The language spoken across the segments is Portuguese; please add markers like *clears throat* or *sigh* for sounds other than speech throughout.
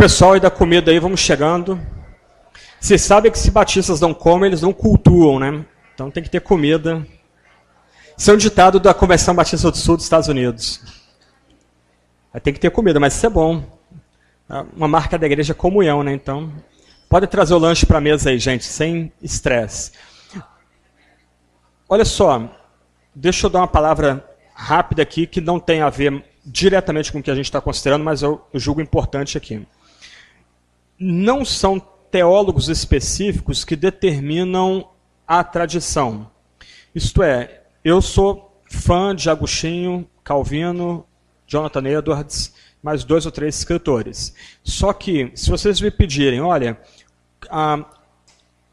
Pessoal aí da comida aí, vamos chegando. Vocês sabem que se batistas não comem, eles não cultuam, né? Então tem que ter comida. Isso é um ditado da Convenção Batista do Sul dos Estados Unidos. Tem que ter comida, mas isso é bom. É uma marca da igreja é comunhão, né? Então, pode trazer o lanche para a mesa aí, gente, sem estresse. Olha só, deixa eu dar uma palavra rápida aqui que não tem a ver diretamente com o que a gente está considerando, mas eu julgo importante aqui. Não são teólogos específicos que determinam a tradição. Isto é, eu sou fã de Agostinho, Calvino, Jonathan Edwards, mais dois ou três escritores. Só que, se vocês me pedirem, olha, a,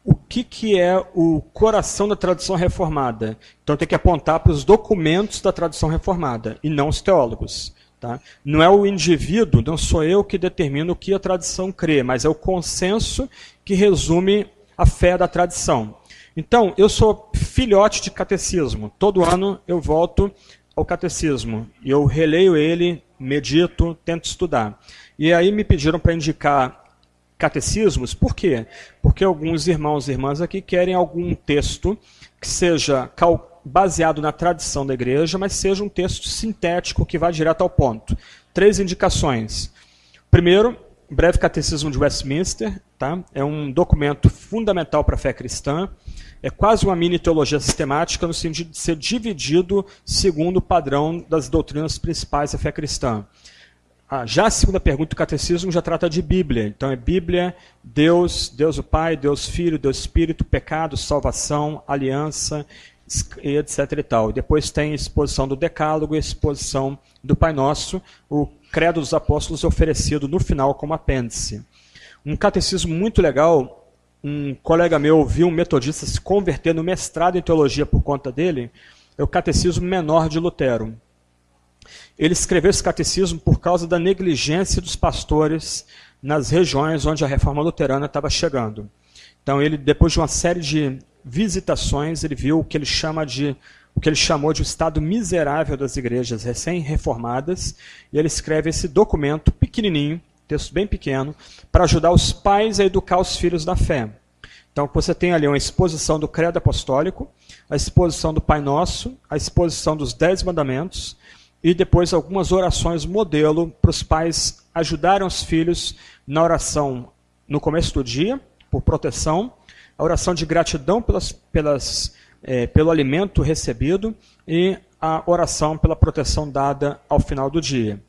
o que, que é o coração da tradição reformada? Então tem que apontar para os documentos da tradição reformada, e não os teólogos. Tá? Não é o indivíduo, não sou eu que determino o que a tradição crê, mas é o consenso que resume a fé da tradição. Então, eu sou filhote de catecismo. Todo ano eu volto ao catecismo. E eu releio ele, medito, tento estudar. E aí me pediram para indicar catecismos, por quê? Porque alguns irmãos e irmãs aqui querem algum texto que seja baseado na tradição da igreja, mas seja um texto sintético que vá direto ao ponto. Três indicações. Primeiro, Breve Catecismo de Westminster, tá? é um documento fundamental para a fé cristã é quase uma mini teologia sistemática no sentido de ser dividido segundo o padrão das doutrinas principais da fé cristã. Ah, já a segunda pergunta do catecismo já trata de Bíblia. Então é Bíblia, Deus, Deus o Pai, Deus Filho, Deus Espírito, pecado, salvação, aliança, etc. E tal. Depois tem exposição do Decálogo exposição do Pai Nosso, o Credo dos Apóstolos oferecido no final como apêndice. Um catecismo muito legal um colega meu viu um metodista se converter no mestrado em teologia por conta dele, é o Catecismo Menor de Lutero. Ele escreveu esse catecismo por causa da negligência dos pastores nas regiões onde a reforma luterana estava chegando. Então ele, depois de uma série de visitações, ele viu o que ele chama de o que ele chamou de o estado miserável das igrejas recém-reformadas, e ele escreve esse documento pequenininho, texto bem pequeno, para ajudar os pais a educar os filhos da fé. Então você tem ali uma exposição do credo apostólico, a exposição do Pai Nosso, a exposição dos Dez Mandamentos e depois algumas orações modelo para os pais ajudarem os filhos na oração no começo do dia, por proteção, a oração de gratidão pelas, pelas, é, pelo alimento recebido e a oração pela proteção dada ao final do dia.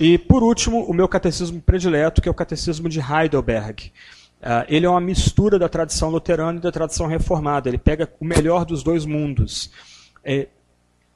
E, por último, o meu catecismo predileto, que é o catecismo de Heidelberg. Uh, ele é uma mistura da tradição luterana e da tradição reformada. Ele pega o melhor dos dois mundos. É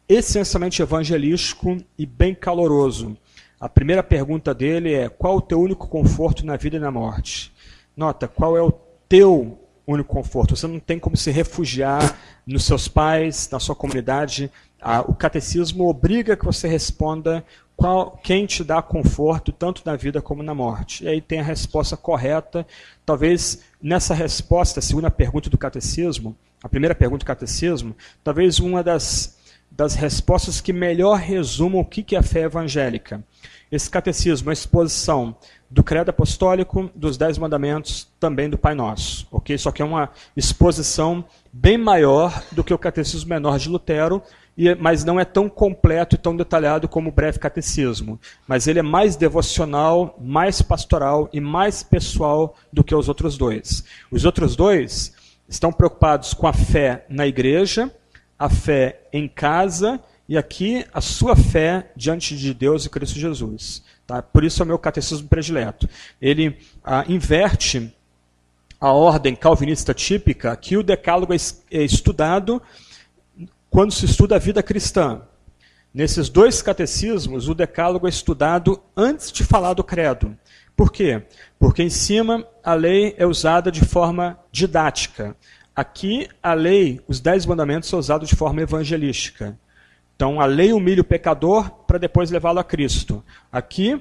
essencialmente evangelístico e bem caloroso. A primeira pergunta dele é: qual o teu único conforto na vida e na morte? Nota, qual é o teu único conforto? Você não tem como se refugiar nos seus pais, na sua comunidade. Ah, o catecismo obriga que você responda qual, quem te dá conforto tanto na vida como na morte. E aí tem a resposta correta. Talvez nessa resposta, a segunda pergunta do catecismo, a primeira pergunta do catecismo, talvez uma das, das respostas que melhor resumam o que é a fé evangélica. Esse catecismo a exposição do credo apostólico, dos dez mandamentos, também do Pai Nosso. ok? Só que é uma exposição bem maior do que o catecismo menor de Lutero, mas não é tão completo e tão detalhado como o breve catecismo. Mas ele é mais devocional, mais pastoral e mais pessoal do que os outros dois. Os outros dois estão preocupados com a fé na igreja, a fé em casa e aqui a sua fé diante de Deus e Cristo Jesus. Tá? Por isso é o meu catecismo predileto. Ele ah, inverte a ordem calvinista típica que o decálogo é, é estudado quando se estuda a vida cristã. Nesses dois catecismos, o decálogo é estudado antes de falar do credo. Por quê? Porque em cima a lei é usada de forma didática. Aqui, a lei, os dez mandamentos, são usados de forma evangelística. Então, a lei humilha o pecador para depois levá-lo a Cristo. Aqui,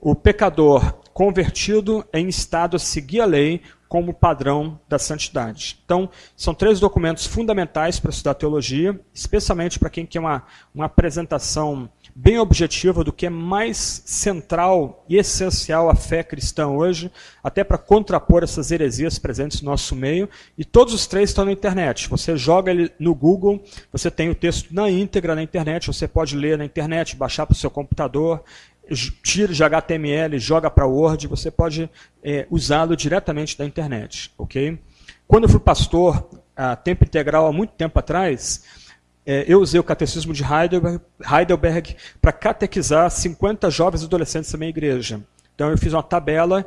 o pecador convertido em estado a seguir a lei como padrão da santidade. Então, são três documentos fundamentais para estudar teologia, especialmente para quem quer uma, uma apresentação bem objetiva do que é mais central e essencial à fé cristã hoje, até para contrapor essas heresias presentes no nosso meio. E todos os três estão na internet. Você joga ele no Google, você tem o texto na íntegra na internet, você pode ler na internet, baixar para o seu computador, tira de HTML, joga para Word, você pode é, usá-lo diretamente da internet, ok? Quando eu fui pastor a tempo integral há muito tempo atrás, é, eu usei o catecismo de Heidelberg, Heidelberg para catequizar 50 jovens adolescentes da minha igreja. Então eu fiz uma tabela,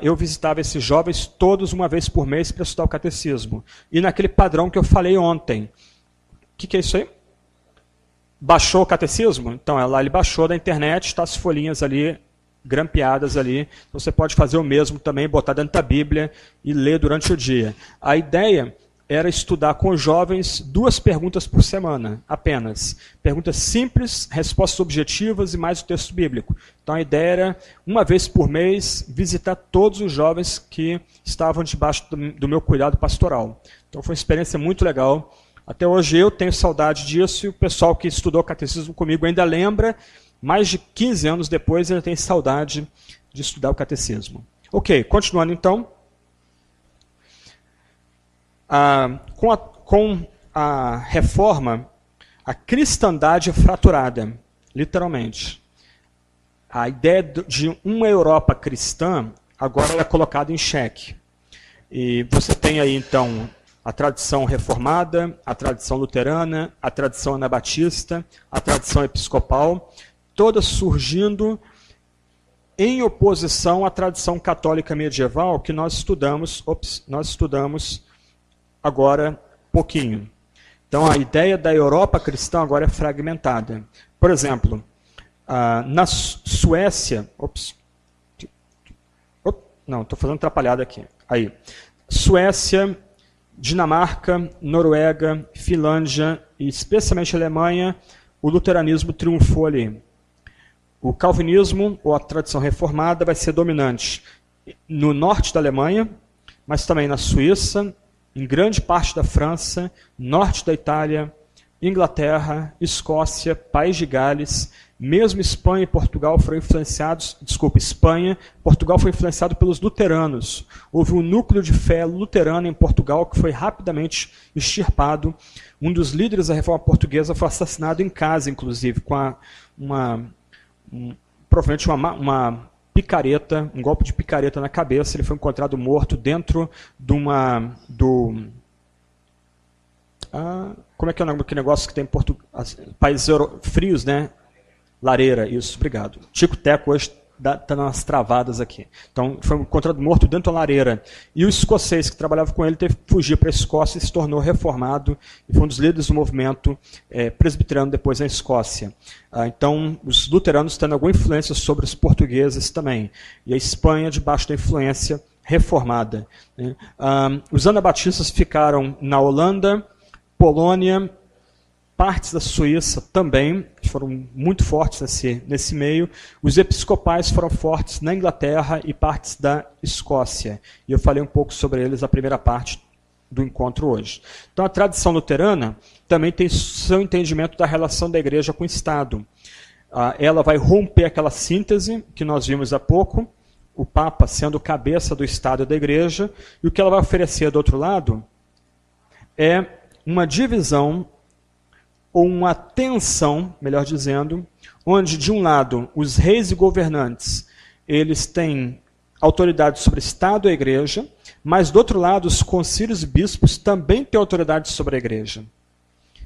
eu visitava esses jovens todos uma vez por mês para estudar o catecismo. E naquele padrão que eu falei ontem. O que, que é isso aí? Baixou o catecismo? Então, lá ele baixou da internet, está as folhinhas ali, grampeadas ali. Então, você pode fazer o mesmo também, botar dentro da Bíblia e ler durante o dia. A ideia era estudar com jovens duas perguntas por semana, apenas. Perguntas simples, respostas objetivas e mais o texto bíblico. Então a ideia era, uma vez por mês, visitar todos os jovens que estavam debaixo do meu cuidado pastoral. Então foi uma experiência muito legal. Até hoje eu tenho saudade disso e o pessoal que estudou catecismo comigo ainda lembra, mais de 15 anos depois ainda tem saudade de estudar o catecismo. Ok, continuando então. Ah, com, a, com a reforma, a cristandade é fraturada, literalmente. A ideia de uma Europa cristã agora é colocada em xeque. E você tem aí, então, a tradição reformada, a tradição luterana, a tradição anabatista, a tradição episcopal, todas surgindo em oposição à tradição católica medieval que nós estudamos, ops, nós estudamos agora pouquinho. Então a ideia da Europa cristã agora é fragmentada. Por exemplo, na Suécia, ops, não, estou fazendo atrapalhada aqui. Aí, Suécia Dinamarca, Noruega, Finlândia e especialmente Alemanha, o luteranismo triunfou ali. O calvinismo, ou a tradição reformada, vai ser dominante no norte da Alemanha, mas também na Suíça, em grande parte da França, norte da Itália, Inglaterra, Escócia, País de Gales, mesmo Espanha e Portugal foram influenciados, desculpa, Espanha, Portugal foi influenciado pelos luteranos. Houve um núcleo de fé luterana em Portugal que foi rapidamente extirpado. Um dos líderes da reforma portuguesa foi assassinado em casa, inclusive, com a, uma, um, provavelmente uma, uma picareta, um golpe de picareta na cabeça. Ele foi encontrado morto dentro de uma do ah, como é que é o nome daquele negócio que tem em Portugal? Países frios, né? Lareira, isso, obrigado. Tico Teco hoje está umas travadas aqui. Então, foi encontrado morto dentro da lareira. E o escocês que trabalhava com ele teve que fugir para a Escócia e se tornou reformado e foi um dos líderes do movimento é, presbiteriano depois na Escócia. Ah, então, os luteranos tendo alguma influência sobre os portugueses também. E a Espanha debaixo da influência reformada. Né? Ah, os anabatistas ficaram na Holanda, Polônia, partes da Suíça também foram muito fortes nesse, nesse meio. Os episcopais foram fortes na Inglaterra e partes da Escócia. E eu falei um pouco sobre eles na primeira parte do encontro hoje. Então, a tradição luterana também tem seu entendimento da relação da igreja com o Estado. Ah, ela vai romper aquela síntese que nós vimos há pouco, o Papa sendo cabeça do Estado e da igreja, e o que ela vai oferecer do outro lado é uma divisão ou uma tensão, melhor dizendo, onde de um lado os reis e governantes eles têm autoridade sobre o Estado e a Igreja, mas do outro lado os concílios e bispos também têm autoridade sobre a Igreja.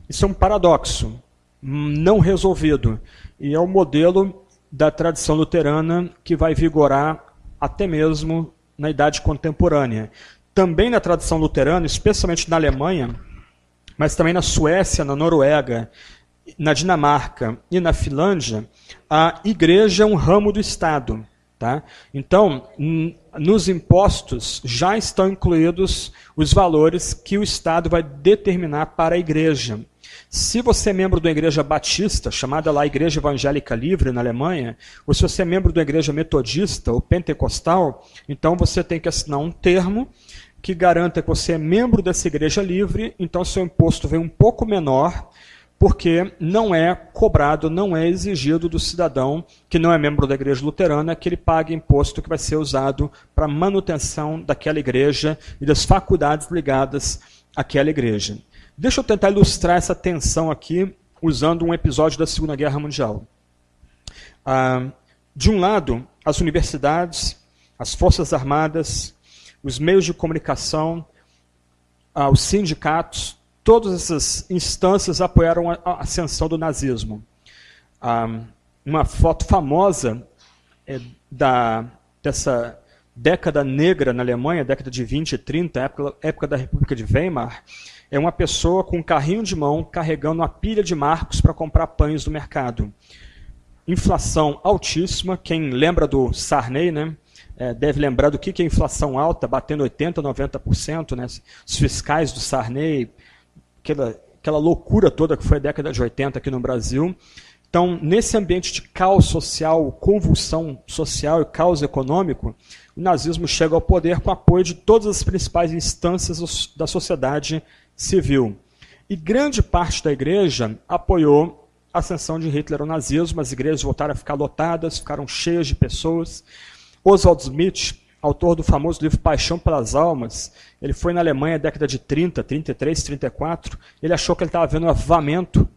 Isso é um paradoxo não resolvido e é o modelo da tradição luterana que vai vigorar até mesmo na idade contemporânea. Também na tradição luterana, especialmente na Alemanha, mas também na Suécia, na Noruega, na Dinamarca e na Finlândia, a igreja é um ramo do Estado. Tá? Então, nos impostos já estão incluídos os valores que o Estado vai determinar para a igreja. Se você é membro da igreja batista, chamada lá Igreja Evangélica Livre na Alemanha, ou se você é membro da igreja metodista ou pentecostal, então você tem que assinar um termo que garanta que você é membro dessa igreja livre, então seu imposto vem um pouco menor, porque não é cobrado, não é exigido do cidadão que não é membro da igreja luterana que ele pague imposto que vai ser usado para manutenção daquela igreja e das faculdades ligadas àquela igreja. Deixa eu tentar ilustrar essa tensão aqui usando um episódio da Segunda Guerra Mundial. Ah, de um lado, as universidades, as forças armadas, os meios de comunicação, ah, os sindicatos, todas essas instâncias apoiaram a ascensão do nazismo. Ah, uma foto famosa é, da, dessa década negra na Alemanha, década de 20 e 30, época, época da República de Weimar, é uma pessoa com um carrinho de mão carregando uma pilha de marcos para comprar pães do mercado. Inflação altíssima, quem lembra do Sarney, né? É, deve lembrar do que, que é inflação alta, batendo 80%, 90%, né? Os fiscais do Sarney, aquela, aquela loucura toda que foi a década de 80 aqui no Brasil. Então, nesse ambiente de caos social, convulsão social e caos econômico, o nazismo chega ao poder com apoio de todas as principais instâncias da sociedade civil. E grande parte da igreja apoiou a ascensão de Hitler ao nazismo, as igrejas voltaram a ficar lotadas, ficaram cheias de pessoas. Oswald Smith, autor do famoso livro Paixão pelas Almas, ele foi na Alemanha década de 30, 33, 34, ele achou que ele estava vendo um avivamento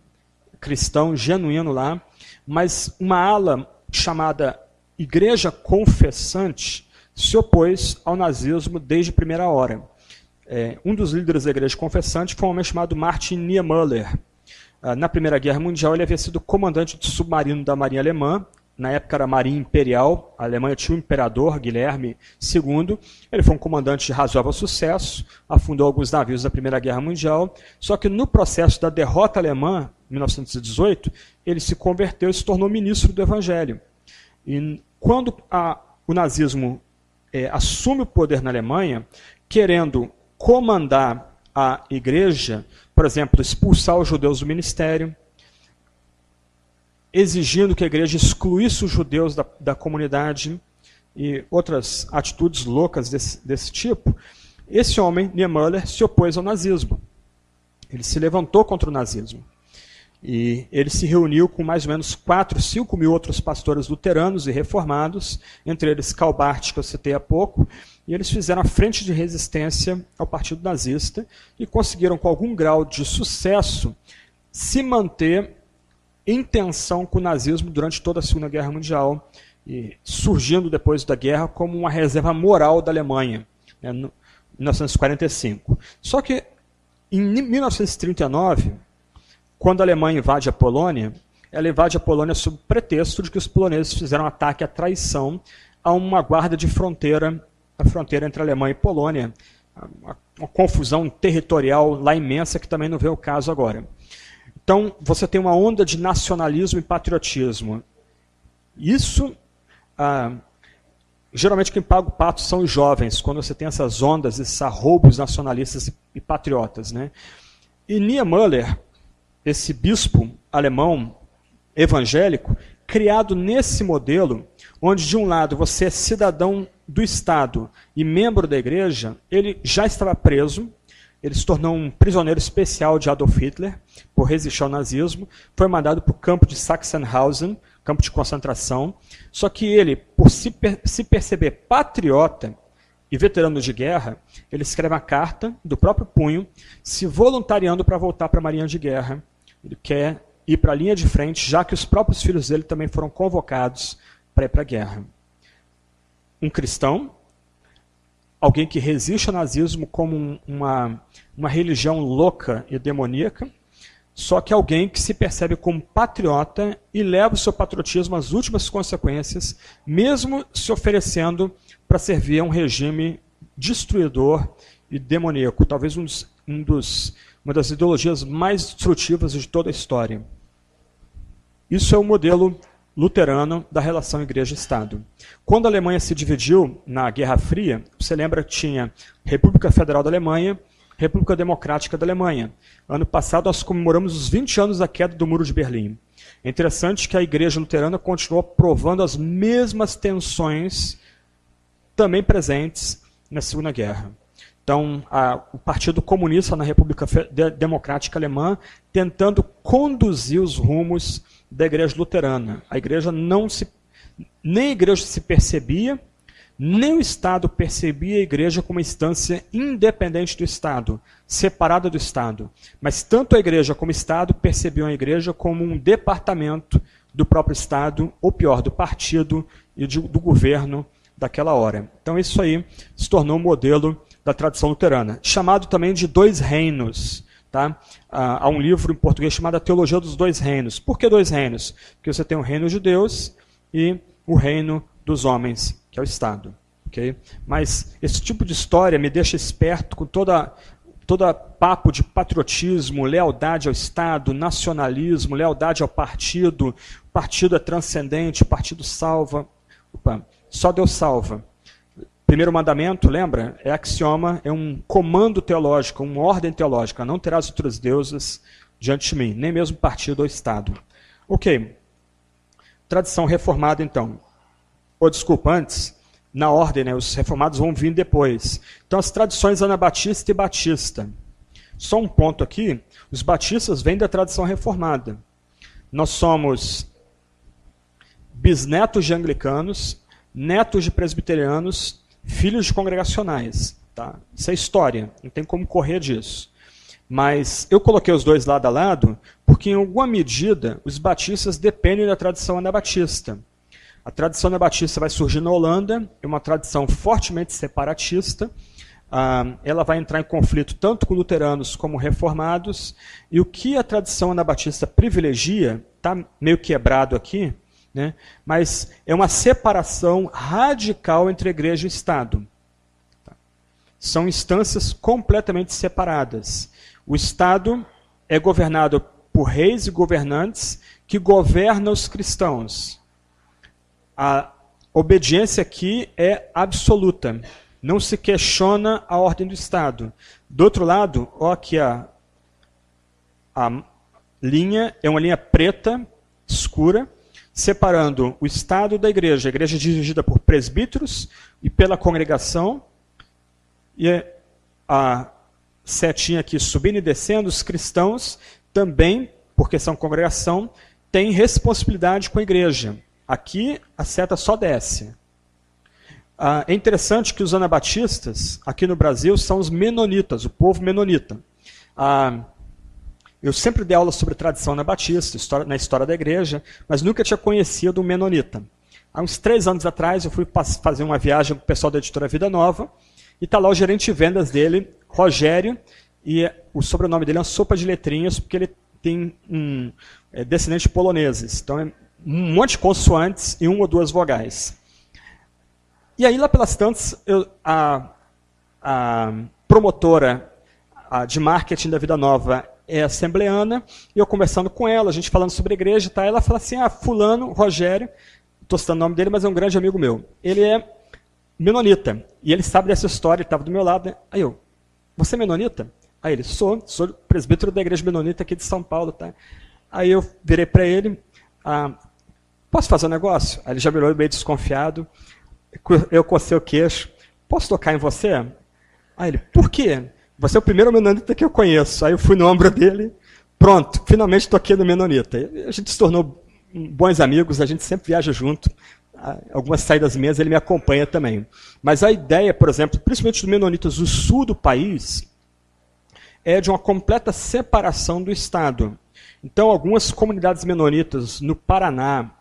cristão genuíno lá, mas uma ala chamada Igreja Confessante se opôs ao nazismo desde primeira hora é, um dos líderes da igreja confessante foi um homem chamado Martin Niemöller. Ah, na Primeira Guerra Mundial, ele havia sido comandante de submarino da Marinha Alemã. Na época era Marinha Imperial. A Alemanha tinha o imperador Guilherme II. Ele foi um comandante de razoável sucesso, afundou alguns navios da Primeira Guerra Mundial. Só que no processo da derrota alemã, em 1918, ele se converteu e se tornou ministro do Evangelho. E quando a, o nazismo é, assume o poder na Alemanha, querendo comandar a igreja, por exemplo, expulsar os judeus do ministério, exigindo que a igreja excluísse os judeus da, da comunidade e outras atitudes loucas desse, desse tipo, esse homem, Niemöller, se opôs ao nazismo. Ele se levantou contra o nazismo. E ele se reuniu com mais ou menos 4, 5 mil outros pastores luteranos e reformados, entre eles Calbart, que eu citei há pouco, e eles fizeram a frente de resistência ao Partido Nazista e conseguiram, com algum grau de sucesso, se manter em tensão com o nazismo durante toda a Segunda Guerra Mundial, e surgindo depois da guerra como uma reserva moral da Alemanha, né, em 1945. Só que em 1939, quando a Alemanha invade a Polônia, ela invade a Polônia sob pretexto de que os poloneses fizeram um ataque à traição a uma guarda de fronteira a fronteira entre Alemanha e Polônia, uma confusão territorial lá imensa que também não vê o caso agora. Então, você tem uma onda de nacionalismo e patriotismo. Isso, ah, geralmente quem paga o pato são os jovens, quando você tem essas ondas, esses arroubos nacionalistas e patriotas. Né? E Niemöller, esse bispo alemão evangélico, criado nesse modelo, onde de um lado você é cidadão do Estado e membro da igreja, ele já estava preso, ele se tornou um prisioneiro especial de Adolf Hitler por resistir ao nazismo, foi mandado para o campo de Sachsenhausen, campo de concentração, só que ele, por se, per se perceber patriota e veterano de guerra, ele escreve uma carta do próprio punho, se voluntariando para voltar para a marinha de guerra. Ele quer ir para a linha de frente, já que os próprios filhos dele também foram convocados para ir para a guerra. Um cristão, alguém que resiste ao nazismo como uma, uma religião louca e demoníaca, só que alguém que se percebe como patriota e leva o seu patriotismo às últimas consequências, mesmo se oferecendo para servir a um regime destruidor e demoníaco, talvez um dos, um dos, uma das ideologias mais destrutivas de toda a história. Isso é o modelo luterano da relação igreja-estado. Quando a Alemanha se dividiu na Guerra Fria, você lembra que tinha República Federal da Alemanha, República Democrática da Alemanha. Ano passado nós comemoramos os 20 anos da queda do Muro de Berlim. É interessante que a Igreja Luterana continuou provando as mesmas tensões também presentes na Segunda Guerra. Então, a, o Partido Comunista na República Democrática Alemã tentando conduzir os rumos da Igreja Luterana. A Igreja não se nem a Igreja se percebia, nem o Estado percebia a Igreja como uma instância independente do Estado, separada do Estado. Mas tanto a Igreja como o Estado percebiam a Igreja como um departamento do próprio Estado, ou pior, do partido e do governo daquela hora. Então isso aí se tornou um modelo da tradição luterana, chamado também de dois reinos. Tá? Há um livro em português chamado A Teologia dos Dois Reinos. Por que dois reinos? Porque você tem o reino de Deus e o reino dos homens, que é o Estado. Okay? Mas esse tipo de história me deixa esperto com toda toda papo de patriotismo, lealdade ao Estado, nacionalismo, lealdade ao partido, partido é transcendente, partido salva. Opa, só Deus salva. Primeiro mandamento, lembra? É axioma, é um comando teológico, uma ordem teológica. Não terás outros deuses diante de mim, nem mesmo partido ou Estado. Ok. Tradição reformada, então. Ou desculpa, antes, na ordem, né? os reformados vão vir depois. Então, as tradições anabatista e batista. Só um ponto aqui: os batistas vêm da tradição reformada. Nós somos bisnetos de anglicanos, netos de presbiterianos filhos de congregacionais. Tá? Isso é história, não tem como correr disso. Mas eu coloquei os dois lado a lado porque, em alguma medida, os batistas dependem da tradição anabatista. A tradição anabatista vai surgir na Holanda, é uma tradição fortemente separatista. Ah, ela vai entrar em conflito tanto com luteranos como reformados. E o que a tradição anabatista privilegia, está meio quebrado aqui, né? Mas é uma separação radical entre igreja e Estado. São instâncias completamente separadas. O Estado é governado por reis e governantes que governam os cristãos. A obediência aqui é absoluta. Não se questiona a ordem do Estado. Do outro lado, ó aqui a, a linha, é uma linha preta, escura, separando o Estado da igreja. A igreja é dirigida por presbíteros e pela congregação. E a setinha aqui subindo e descendo, os cristãos também, porque são congregação, têm responsabilidade com a igreja. Aqui a seta só desce. Ah, é interessante que os anabatistas, aqui no Brasil, são os menonitas, o povo menonita. Ah, eu sempre dei aula sobre tradição na Batista, história, na história da igreja, mas nunca tinha conhecido um menonita. Há uns três anos atrás, eu fui fazer uma viagem com o pessoal da editora Vida Nova, e está lá o gerente de vendas dele, Rogério, e o sobrenome dele é uma sopa de letrinhas, porque ele tem um é, descendente poloneses. Então é um monte de consoantes e uma ou duas vogais. E aí, lá pelas tantas, eu, a, a promotora a, de marketing da Vida Nova é assembleana, e eu conversando com ela, a gente falando sobre igreja, tá? ela fala assim, ah, fulano, Rogério, estou citando o nome dele, mas é um grande amigo meu. Ele é menonita, e ele sabe dessa história, ele estava do meu lado. Né? Aí eu, você é menonita? Aí ele, sou, sou presbítero da igreja menonita aqui de São Paulo. Tá? Aí eu virei para ele, ah, posso fazer um negócio? Aí ele já virou meio desconfiado, eu cocei o queixo, posso tocar em você? Aí ele, por quê? Você é o primeiro menonita que eu conheço. Aí eu fui no ombro dele, pronto, finalmente toquei no menonita. A gente se tornou bons amigos, a gente sempre viaja junto. Algumas saídas minhas ele me acompanha também. Mas a ideia, por exemplo, principalmente dos menonitas do sul do país, é de uma completa separação do Estado. Então, algumas comunidades menonitas no Paraná,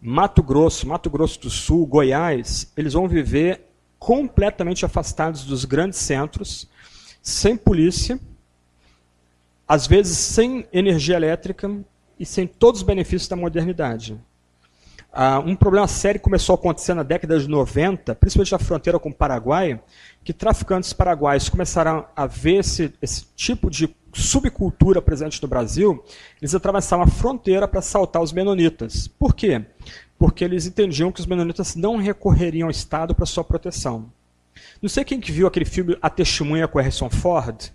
Mato Grosso, Mato Grosso do Sul, Goiás, eles vão viver completamente afastados dos grandes centros, sem polícia, às vezes sem energia elétrica e sem todos os benefícios da modernidade. Ah, um problema sério começou a acontecer na década de 90, principalmente na fronteira com o Paraguai, que traficantes paraguaios começaram a ver esse, esse tipo de subcultura presente no Brasil, eles atravessavam a fronteira para assaltar os menonitas. Por quê? Porque eles entendiam que os menonitas não recorreriam ao Estado para sua proteção. Não sei quem que viu aquele filme A Testemunha com Harrison Ford.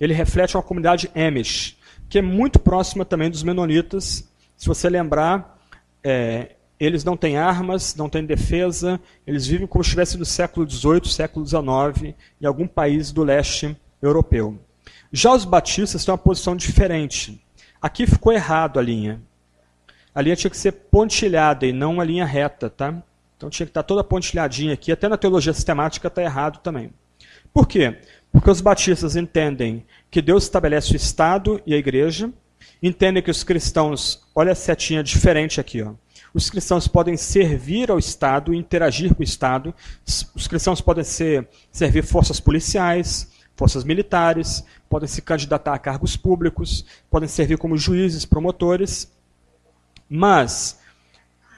ele reflete uma comunidade Amish, que é muito próxima também dos menonitas. Se você lembrar, é, eles não têm armas, não têm defesa, eles vivem como se estivesse no século XVIII, século XIX, em algum país do leste europeu. Já os batistas têm uma posição diferente. Aqui ficou errado a linha. A linha tinha que ser pontilhada e não uma linha reta, tá? Então tinha que estar toda pontilhadinha aqui, até na teologia sistemática está errado também. Por quê? Porque os batistas entendem que Deus estabelece o Estado e a igreja, entendem que os cristãos, olha a setinha diferente aqui, ó. Os cristãos podem servir ao Estado, interagir com o Estado. Os cristãos podem ser, servir forças policiais, forças militares, podem se candidatar a cargos públicos, podem servir como juízes, promotores. Mas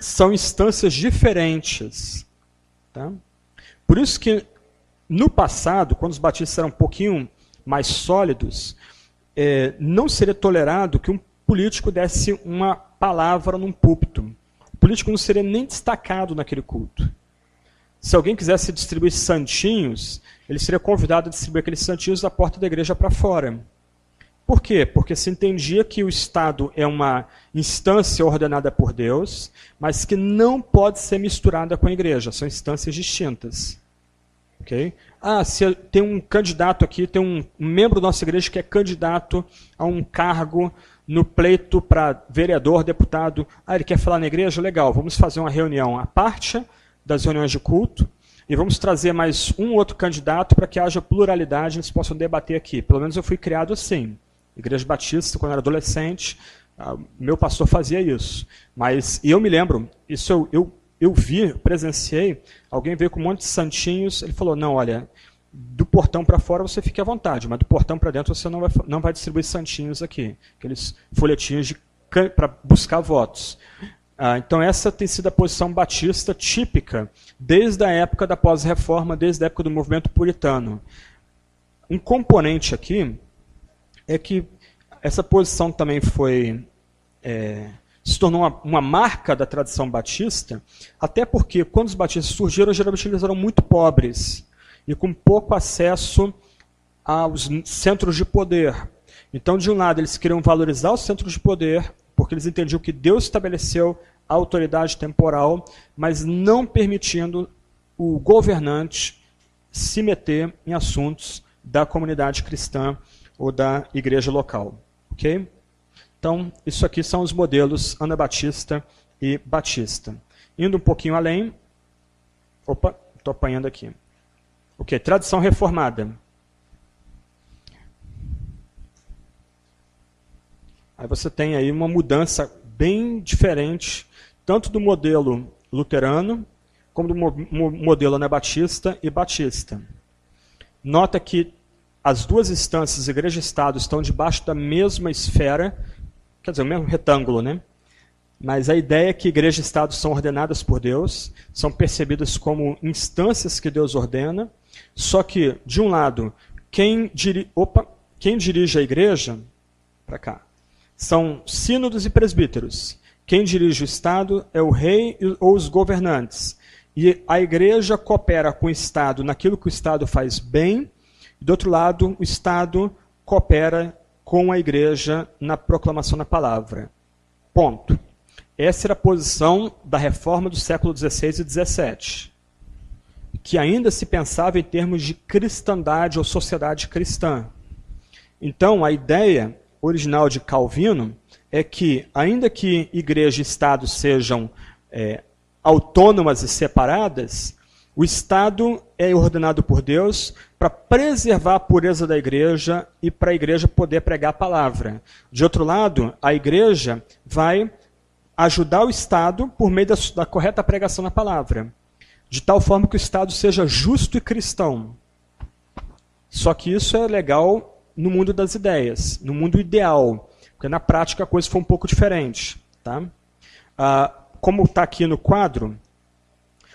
são instâncias diferentes. Tá? Por isso que no passado, quando os batistas eram um pouquinho mais sólidos, é, não seria tolerado que um político desse uma palavra num púlpito. O político não seria nem destacado naquele culto. Se alguém quisesse distribuir santinhos, ele seria convidado a distribuir aqueles santinhos da porta da igreja para fora. Por quê? Porque se entendia que o Estado é uma instância ordenada por Deus, mas que não pode ser misturada com a igreja, são instâncias distintas. Okay? Ah, se tem um candidato aqui, tem um, um membro da nossa igreja que é candidato a um cargo no pleito para vereador, deputado. Ah, ele quer falar na igreja? Legal, vamos fazer uma reunião à parte das reuniões de culto e vamos trazer mais um outro candidato para que haja pluralidade e eles possam debater aqui. Pelo menos eu fui criado assim. Igreja Batista, quando eu era adolescente, ah, meu pastor fazia isso. Mas eu me lembro, isso eu, eu, eu vi, presenciei, alguém veio com um monte de santinhos, ele falou, não, olha, do portão para fora você fique à vontade, mas do portão para dentro você não vai, não vai distribuir santinhos aqui, aqueles folhetinhos para buscar votos. Ah, então essa tem sido a posição batista típica desde a época da pós-reforma, desde a época do movimento puritano. Um componente aqui é que essa posição também foi é, se tornou uma, uma, marca da tradição batista, até porque quando os batistas surgiram, geralmente eles eram muito pobres e com pouco acesso aos centros de poder. Então, de um lado, eles queriam valorizar os centros de poder, porque eles entendiam que Deus estabeleceu a autoridade temporal, mas não permitindo o governante se meter em assuntos da comunidade cristã ou da igreja local. Ok? Então, isso aqui são os modelos Anabatista e Batista. Indo um pouquinho além. Opa, estou apanhando aqui. O que? Tradição reformada. Aí você tem aí uma mudança bem diferente, tanto do modelo luterano, como do modelo anabatista e batista. Nota que as duas instâncias, igreja e Estado, estão debaixo da mesma esfera, quer dizer, o mesmo retângulo, né? Mas a ideia é que igreja e Estado são ordenadas por Deus, são percebidas como instâncias que Deus ordena, só que, de um lado, quem, diri Opa, quem dirige a igreja, para cá, são sínodos e presbíteros. Quem dirige o Estado é o rei ou os governantes. E a igreja coopera com o Estado naquilo que o Estado faz bem do outro lado, o Estado coopera com a igreja na proclamação da palavra. Ponto. Essa era a posição da reforma do século XVI e XVII, que ainda se pensava em termos de cristandade ou sociedade cristã. Então, a ideia original de Calvino é que, ainda que igreja e Estado sejam é, autônomas e separadas, o Estado é ordenado por Deus para preservar a pureza da igreja e para a igreja poder pregar a palavra. De outro lado, a igreja vai ajudar o Estado por meio da, da correta pregação da palavra, de tal forma que o Estado seja justo e cristão. Só que isso é legal no mundo das ideias, no mundo ideal, porque na prática a coisa foi um pouco diferente. Tá? Ah, como está aqui no quadro,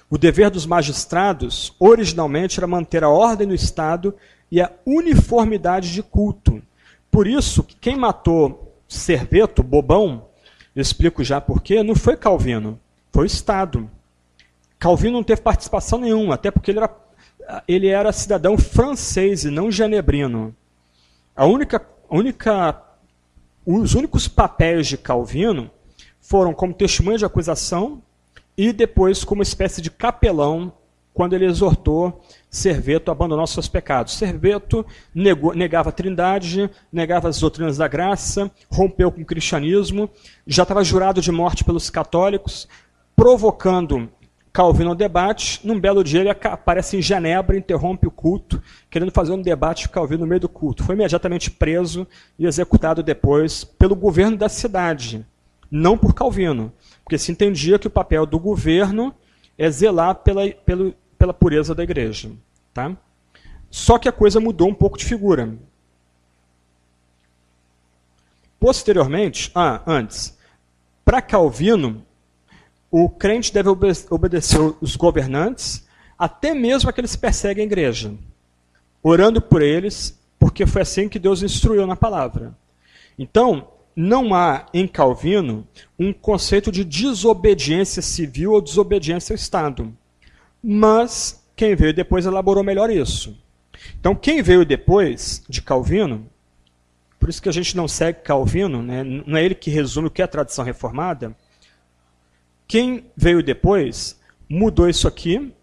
o dever dos magistrados, originalmente, era manter a ordem no Estado e a uniformidade de culto. Por isso, quem matou Serveto, Bobão, eu explico já porquê, não foi Calvino, foi o Estado. Calvino não teve participação nenhuma, até porque ele era, ele era cidadão francês e não genebrino. A única, única, os únicos papéis de Calvino foram como testemunha de acusação e depois como espécie de capelão quando ele exortou Serveto a abandonar seus pecados. Serveto negou, negava a trindade, negava as doutrinas da graça, rompeu com o cristianismo, já estava jurado de morte pelos católicos, provocando Calvino ao debate. Num belo dia ele aparece em Genebra, interrompe o culto, querendo fazer um debate com Calvino no meio do culto. Foi imediatamente preso e executado depois pelo governo da cidade, não por Calvino, porque se entendia que o papel do governo é zelar pela, pelo, pela pureza da igreja. Tá? Só que a coisa mudou um pouco de figura. Posteriormente, ah, antes, para Calvino, o crente deve obedecer os governantes, até mesmo aqueles que perseguem a igreja, orando por eles, porque foi assim que Deus instruiu na palavra. Então, não há em Calvino um conceito de desobediência civil ou desobediência ao Estado. Mas quem veio depois elaborou melhor isso. Então, quem veio depois de Calvino, por isso que a gente não segue Calvino, né, não é ele que resume o que é a tradição reformada, quem veio depois mudou isso aqui.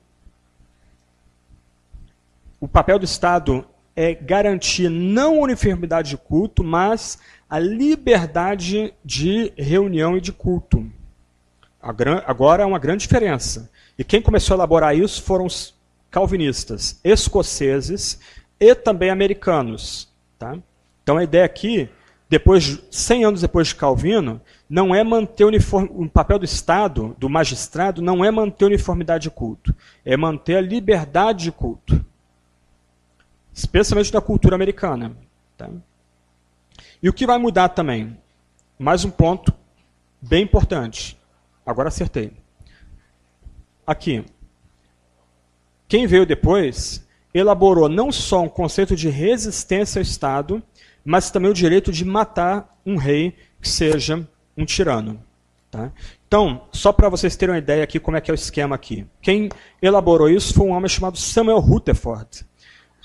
O papel do Estado é garantir não uniformidade de culto, mas a liberdade de reunião e de culto. Agora há uma grande diferença. E quem começou a elaborar isso foram os calvinistas escoceses e também americanos. Tá? Então a ideia aqui depois, 100 anos depois de Calvino, não é manter uniform... o papel do Estado, do magistrado, não é manter uniformidade de culto, é manter a liberdade de culto, especialmente da cultura americana. Tá? E o que vai mudar também? Mais um ponto bem importante. Agora acertei. Aqui. Quem veio depois elaborou não só um conceito de resistência ao Estado, mas também o direito de matar um rei que seja um tirano. Tá? Então, só para vocês terem uma ideia aqui como é que é o esquema aqui. Quem elaborou isso foi um homem chamado Samuel Rutherford,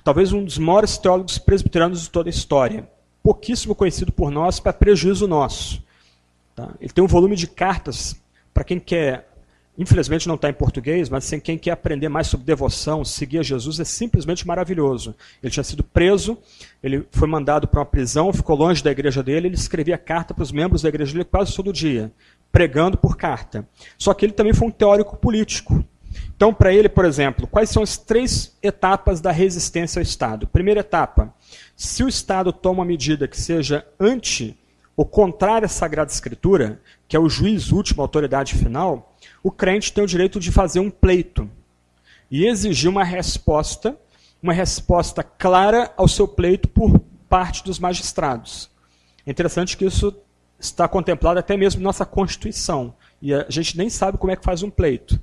talvez um dos maiores teólogos presbiterianos de toda a história. Pouquíssimo conhecido por nós, para prejuízo nosso. Tá? Ele tem um volume de cartas para quem quer Infelizmente não está em português, mas assim, quem quer aprender mais sobre devoção, seguir a Jesus, é simplesmente maravilhoso. Ele tinha sido preso, ele foi mandado para uma prisão, ficou longe da igreja dele, ele escrevia carta para os membros da igreja dele quase todo dia, pregando por carta. Só que ele também foi um teórico político. Então, para ele, por exemplo, quais são as três etapas da resistência ao Estado? Primeira etapa, se o Estado toma uma medida que seja anti ou contrária à Sagrada Escritura, que é o juiz último, a autoridade final, o crente tem o direito de fazer um pleito e exigir uma resposta, uma resposta clara ao seu pleito por parte dos magistrados. É interessante que isso está contemplado até mesmo em nossa Constituição. E a gente nem sabe como é que faz um pleito.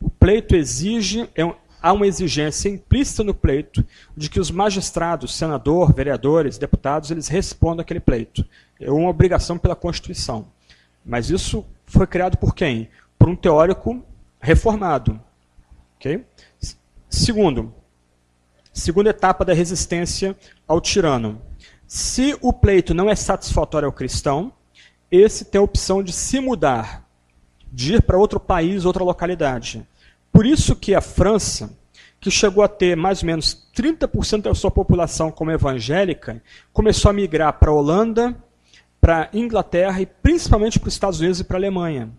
O pleito exige, é, há uma exigência implícita no pleito de que os magistrados, senador, vereadores, deputados, eles respondam aquele pleito. É uma obrigação pela Constituição. Mas isso foi criado por quem? por um teórico reformado. Okay? Segundo, segunda etapa da resistência ao tirano. Se o pleito não é satisfatório ao cristão, esse tem a opção de se mudar, de ir para outro país, outra localidade. Por isso que a França, que chegou a ter mais ou menos 30% da sua população como evangélica, começou a migrar para a Holanda, para a Inglaterra e principalmente para os Estados Unidos e para a Alemanha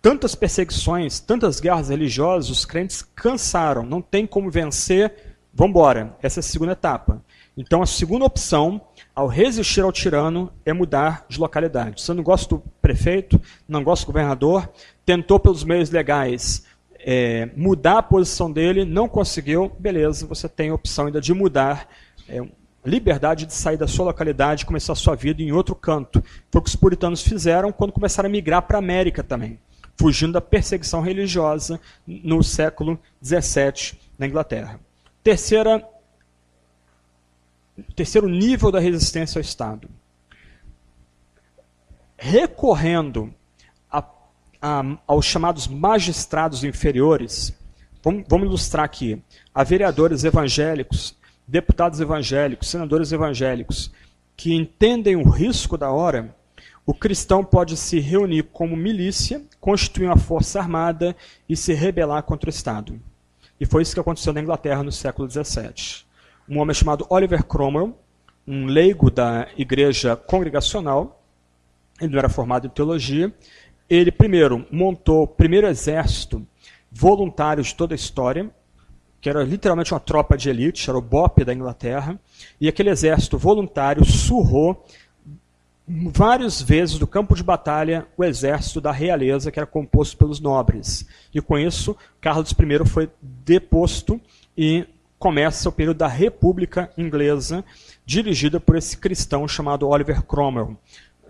tantas perseguições, tantas guerras religiosas, os crentes cansaram, não tem como vencer, vamos embora. Essa é a segunda etapa. Então, a segunda opção, ao resistir ao tirano, é mudar de localidade. Você não gosta do prefeito, não gosta do governador, tentou pelos meios legais é, mudar a posição dele, não conseguiu, beleza, você tem a opção ainda de mudar, é, liberdade de sair da sua localidade e começar a sua vida em outro canto. Foi o que os puritanos fizeram quando começaram a migrar para a América também fugindo da perseguição religiosa no século XVII na Inglaterra. Terceira, terceiro nível da resistência ao Estado. Recorrendo a, a, aos chamados magistrados inferiores, vamos, vamos ilustrar aqui, a vereadores evangélicos deputados evangélicos, senadores evangélicos, que entendem o risco da hora, o cristão pode se reunir como milícia, constituir uma força armada e se rebelar contra o Estado. E foi isso que aconteceu na Inglaterra no século XVII. Um homem chamado Oliver Cromwell, um leigo da igreja congregacional, ele não era formado em teologia, ele primeiro montou o primeiro exército voluntário de toda a história, que era literalmente uma tropa de elite, era o BOP da Inglaterra, e aquele exército voluntário surrou várias vezes do campo de batalha o exército da realeza, que era composto pelos nobres. E com isso, Carlos I foi deposto e começa o período da República Inglesa, dirigida por esse cristão chamado Oliver Cromwell.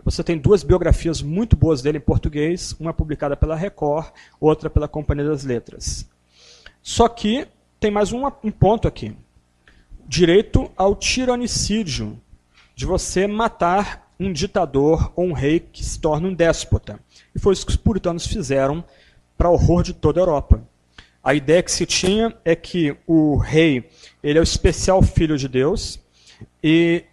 Você tem duas biografias muito boas dele em português, uma publicada pela Record, outra pela Companhia das Letras. Só que tem mais um, um ponto aqui. Direito ao tiranicídio, de você matar um ditador ou um rei que se torna um déspota. E foi isso que os puritanos fizeram para horror de toda a Europa. A ideia que se tinha é que o rei ele é o especial filho de Deus e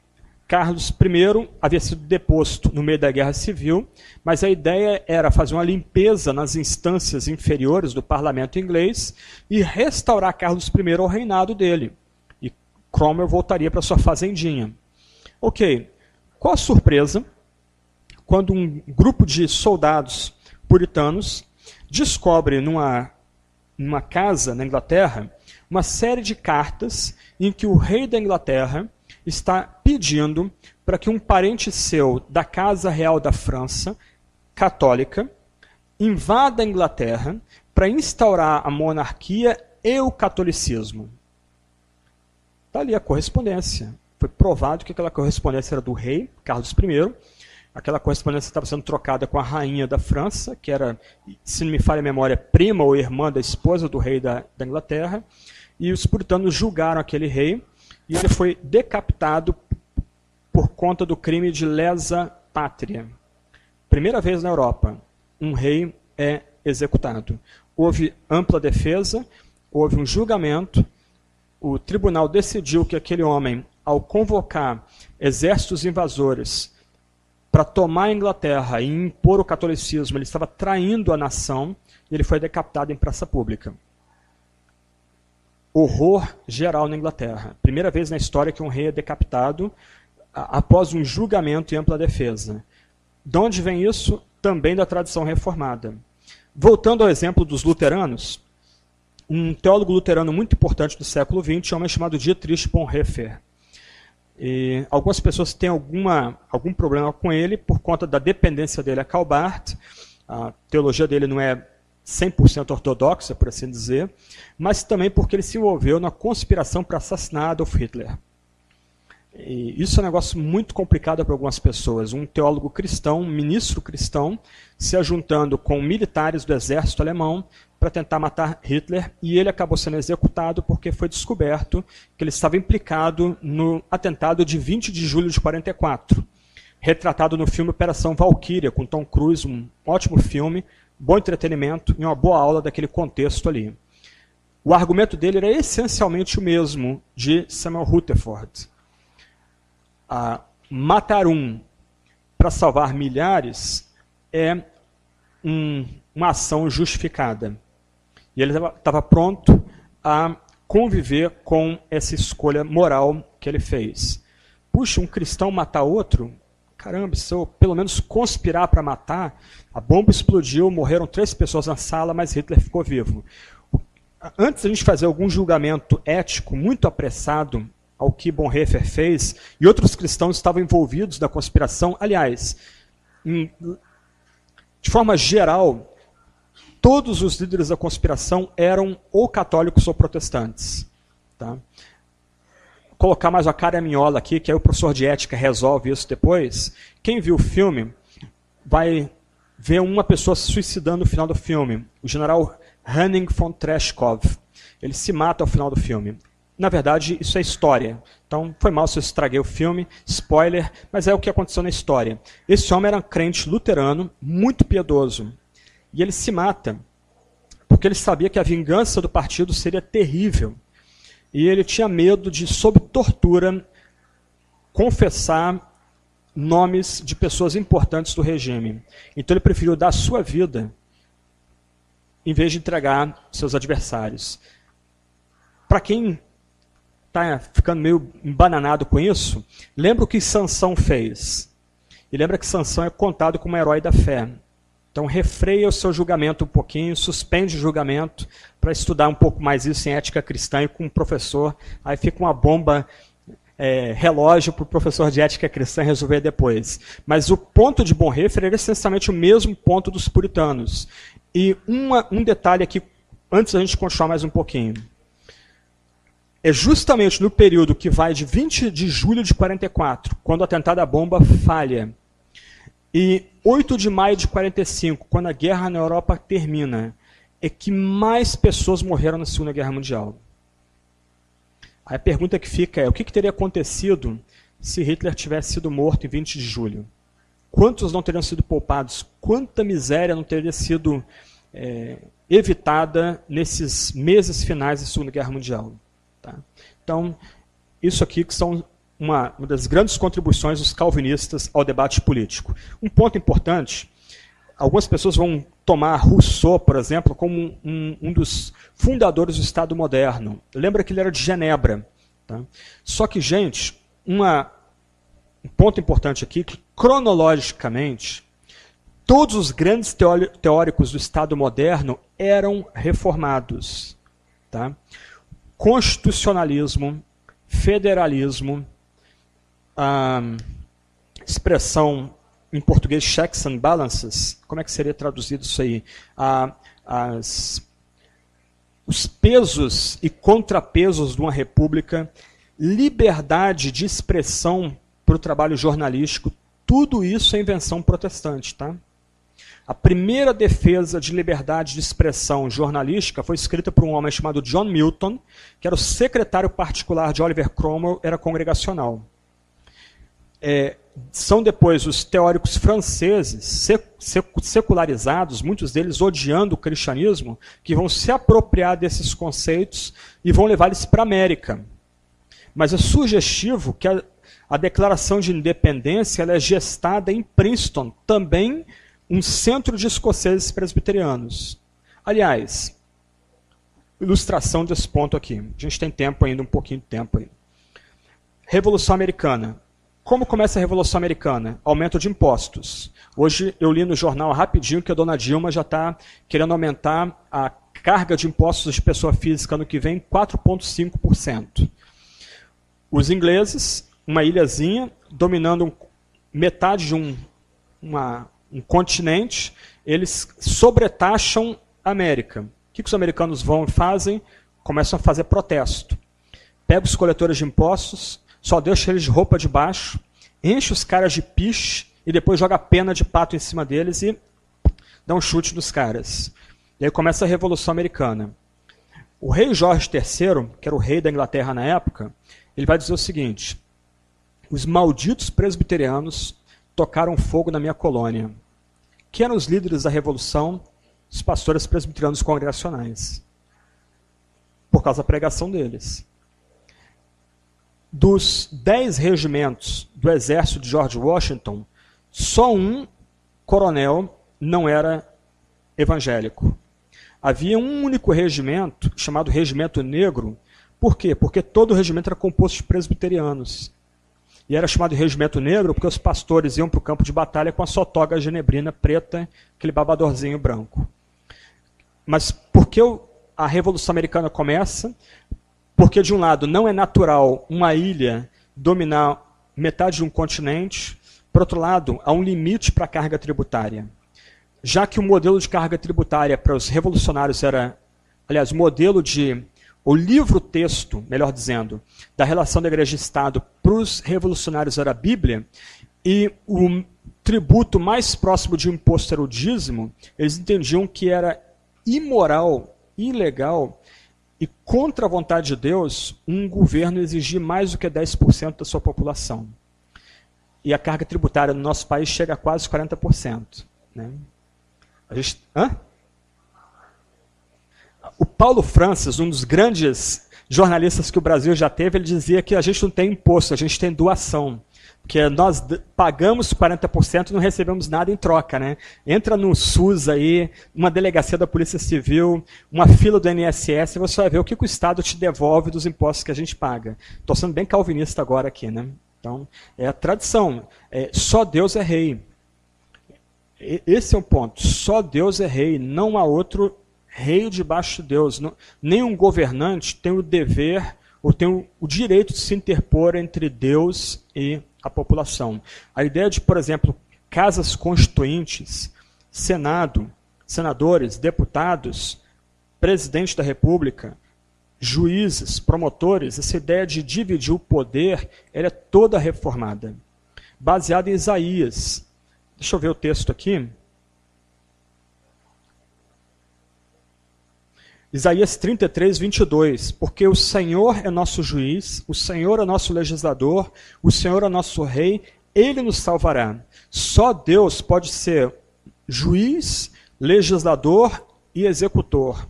Carlos I havia sido deposto no meio da Guerra Civil, mas a ideia era fazer uma limpeza nas instâncias inferiores do parlamento inglês e restaurar Carlos I ao reinado dele. E Cromwell voltaria para sua fazendinha. Ok, qual a surpresa quando um grupo de soldados puritanos descobre numa, numa casa na Inglaterra uma série de cartas em que o rei da Inglaterra está pedindo para que um parente seu da Casa Real da França, católica, invada a Inglaterra para instaurar a monarquia e o catolicismo. Está ali a correspondência foi provado que aquela correspondência era do rei, Carlos I. Aquela correspondência estava sendo trocada com a rainha da França, que era, se não me falha a memória, prima ou irmã da esposa do rei da, da Inglaterra. E os puritanos julgaram aquele rei e ele foi decapitado por conta do crime de lesa pátria. Primeira vez na Europa, um rei é executado. Houve ampla defesa, houve um julgamento, o tribunal decidiu que aquele homem ao convocar exércitos invasores para tomar a Inglaterra e impor o catolicismo, ele estava traindo a nação e ele foi decapitado em praça pública. Horror geral na Inglaterra. Primeira vez na história que um rei é decapitado após um julgamento e ampla defesa. De onde vem isso? Também da tradição reformada. Voltando ao exemplo dos luteranos, um teólogo luterano muito importante do século XX é um homem chamado Dietrich Bonhoeffer. E algumas pessoas têm alguma, algum problema com ele por conta da dependência dele a Calbart. A teologia dele não é 100% ortodoxa, por assim dizer, mas também porque ele se envolveu na conspiração para assassinar Adolf Hitler. E isso é um negócio muito complicado para algumas pessoas. Um teólogo cristão, um ministro cristão, se ajuntando com militares do exército alemão para tentar matar Hitler e ele acabou sendo executado porque foi descoberto que ele estava implicado no atentado de 20 de julho de 44, retratado no filme Operação Valkyria com Tom Cruise, um ótimo filme, bom entretenimento e uma boa aula daquele contexto ali. O argumento dele era essencialmente o mesmo de Samuel Rutherford. Matar um para salvar milhares é um, uma ação justificada. E ele estava pronto a conviver com essa escolha moral que ele fez. Puxa, um cristão matar outro? Caramba, se eu pelo menos conspirar para matar, a bomba explodiu, morreram três pessoas na sala, mas Hitler ficou vivo. Antes de a gente fazer algum julgamento ético muito apressado ao que Bonhoeffer fez, e outros cristãos estavam envolvidos na conspiração, aliás, de forma geral, todos os líderes da conspiração eram ou católicos ou protestantes. Tá? Colocar mais uma cara a minhola aqui, que aí o professor de ética resolve isso depois. Quem viu o filme vai ver uma pessoa se suicidando no final do filme. O general Henning von Treshkov. Ele se mata ao final do filme. Na verdade, isso é história. Então, foi mal se eu estraguei o filme, spoiler, mas é o que aconteceu na história. Esse homem era um crente luterano, muito piedoso. E ele se mata, porque ele sabia que a vingança do partido seria terrível. E ele tinha medo de, sob tortura, confessar nomes de pessoas importantes do regime. Então ele preferiu dar sua vida em vez de entregar seus adversários. Para quem está ficando meio embananado com isso, lembra o que Sansão fez. E lembra que Sansão é contado como um herói da fé. Então refreia o seu julgamento um pouquinho, suspende o julgamento para estudar um pouco mais isso em ética cristã e com um professor. Aí fica uma bomba é, relógio para o professor de ética cristã resolver depois. Mas o ponto de Bonhoeffer era essencialmente o mesmo ponto dos puritanos. E uma, um detalhe aqui, antes da gente continuar mais um pouquinho. É justamente no período que vai de 20 de julho de 44, quando o atentado à bomba falha, e 8 de maio de 45, quando a guerra na Europa termina, é que mais pessoas morreram na Segunda Guerra Mundial. Aí a pergunta que fica é: o que, que teria acontecido se Hitler tivesse sido morto em 20 de julho? Quantos não teriam sido poupados? Quanta miséria não teria sido é, evitada nesses meses finais da Segunda Guerra Mundial? Tá? Então, isso aqui que são uma, uma das grandes contribuições dos calvinistas ao debate político. Um ponto importante algumas pessoas vão tomar Rousseau, por exemplo, como um, um, dos fundadores do Estado moderno. Lembra que ele era de Genebra. Tá? Só que, gente, uma, um ponto importante aqui, que cronologicamente, todos os grandes teóricos do Estado moderno eram reformados. Tá? Constitucionalismo, federalismo, a expressão em português checks and balances, como é que seria traduzido isso aí? Ah, as, os pesos e contrapesos de uma república, liberdade de expressão para o trabalho jornalístico, tudo isso é invenção protestante, tá? A primeira defesa de liberdade de expressão jornalística foi escrita por um homem chamado John Milton, que era o secretário particular de Oliver Cromwell, era congregacional. É, são depois os teóricos franceses, secularizados, muitos deles odiando o cristianismo, que vão se apropriar desses conceitos e vão levá-los para a América. Mas é sugestivo que a, a declaração de independência é gestada em Princeton, também um centro de escoceses presbiterianos. Aliás, ilustração desse ponto aqui. A gente tem tempo ainda, um pouquinho de tempo aí. Revolução Americana. Como começa a Revolução Americana? Aumento de impostos. Hoje eu li no jornal rapidinho que a dona Dilma já está querendo aumentar a carga de impostos de pessoa física no que vem 4,5%. Os ingleses, uma ilhazinha, dominando metade de um, uma, um continente, eles sobretaxam a América. O que, que os americanos vão e fazem? Começam a fazer protesto. Pegam os coletores de impostos, só deixa eles de roupa de baixo, enche os caras de piche e depois joga pena de pato em cima deles e dá um chute nos caras. E aí começa a Revolução Americana. O rei Jorge III, que era o rei da Inglaterra na época, ele vai dizer o seguinte: os malditos presbiterianos tocaram fogo na minha colônia. Que eram os líderes da revolução? Os pastores presbiterianos congregacionais. Por causa da pregação deles dos dez regimentos do exército de George Washington, só um coronel não era evangélico. Havia um único regimento, chamado Regimento Negro. Por quê? Porque todo o regimento era composto de presbiterianos. E era chamado Regimento Negro porque os pastores iam para o campo de batalha com a sua toga genebrina preta, aquele babadorzinho branco. Mas por que a Revolução Americana começa? Porque, de um lado, não é natural uma ilha dominar metade de um continente, por outro lado, há um limite para a carga tributária. Já que o modelo de carga tributária para os revolucionários era, aliás, o modelo de, o livro-texto, melhor dizendo, da relação da igreja e Estado para os revolucionários era a Bíblia, e o tributo mais próximo de um imposto era o dízimo, eles entendiam que era imoral, ilegal, e contra a vontade de Deus, um governo exigir mais do que 10% da sua população. E a carga tributária no nosso país chega a quase 40%. Né? A gente, hã? O Paulo Francis, um dos grandes jornalistas que o Brasil já teve, ele dizia que a gente não tem imposto, a gente tem doação. Porque nós pagamos 40% e não recebemos nada em troca. Né? Entra no SUS aí, uma delegacia da Polícia Civil, uma fila do INSS, você vai ver o que o Estado te devolve dos impostos que a gente paga. Estou sendo bem calvinista agora aqui. Né? Então, é a tradição. É, só Deus é rei. Esse é o ponto. Só Deus é rei, não há outro rei debaixo de Deus. Não, nenhum governante tem o dever ou tem o, direito de se interpor entre Deus e a população. A ideia de, por exemplo, casas constituintes, Senado, senadores, deputados, presidente da República, juízes, promotores, essa ideia de dividir o poder, ela é toda reformada. Baseada em Isaías. Deixa eu ver o texto aqui. Isaías 33, 22. Porque o Senhor é nosso juiz, o Senhor é nosso legislador, o Senhor é nosso rei, ele nos salvará. Só Deus pode ser juiz, legislador e executor.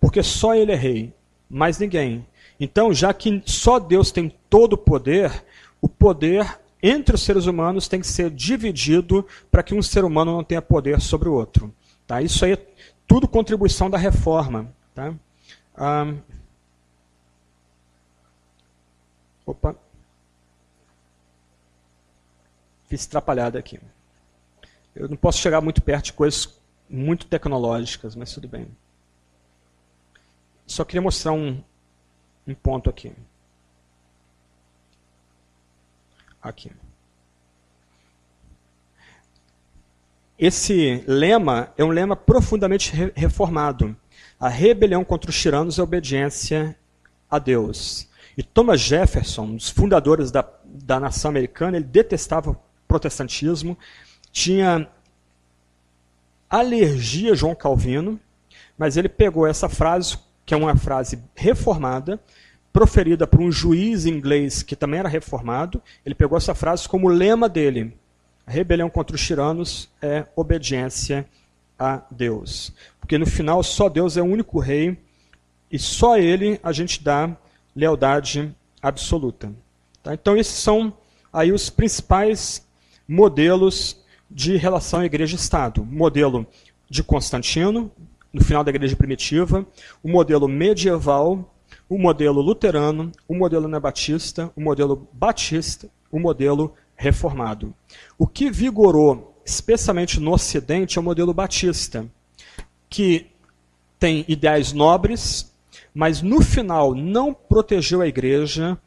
Porque só ele é rei, mais ninguém. Então, já que só Deus tem todo o poder, o poder entre os seres humanos tem que ser dividido para que um ser humano não tenha poder sobre o outro. Tá? Isso aí é tudo contribuição da reforma. Tá? Ah, opa. Fiz atrapalhada aqui. Eu não posso chegar muito perto de coisas muito tecnológicas, mas tudo bem. Só queria mostrar um, um ponto aqui. Aqui. Esse lema é um lema profundamente reformado. A rebelião contra os tiranos é obediência a Deus. E Thomas Jefferson, um dos fundadores da, da nação americana, ele detestava o protestantismo, tinha alergia a João Calvino, mas ele pegou essa frase, que é uma frase reformada, proferida por um juiz inglês que também era reformado, ele pegou essa frase como lema dele. A rebelião contra os tiranos é obediência a Deus. Porque no final só Deus é o único rei e só ele a gente dá lealdade absoluta. Tá? Então esses são aí os principais modelos de relação igreja-estado. Modelo de Constantino, no final da igreja primitiva, o modelo medieval, o modelo luterano, o modelo anabatista, o modelo batista, o modelo reformado. O que vigorou, especialmente no Ocidente, é o modelo batista, que tem ideais nobres, mas no final não protegeu a igreja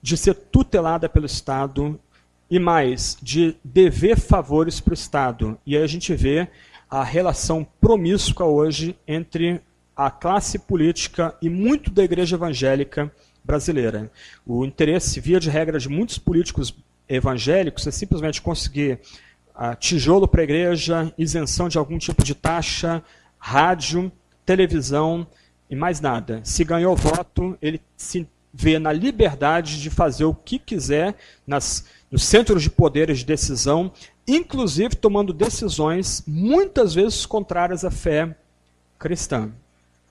de ser tutelada pelo Estado e mais, de dever favores para o Estado. E aí a gente vê a relação promíscua hoje entre a classe política e muito da igreja evangélica brasileira. O interesse, via de regra, de muitos políticos evangélicos é simplesmente conseguir uh, tijolo para a igreja, isenção de algum tipo de taxa, rádio, televisão e mais nada. Se ganhou voto, ele se vê na liberdade de fazer o que quiser nas, nos centros de poderes de decisão, inclusive tomando decisões muitas vezes contrárias à fé cristã.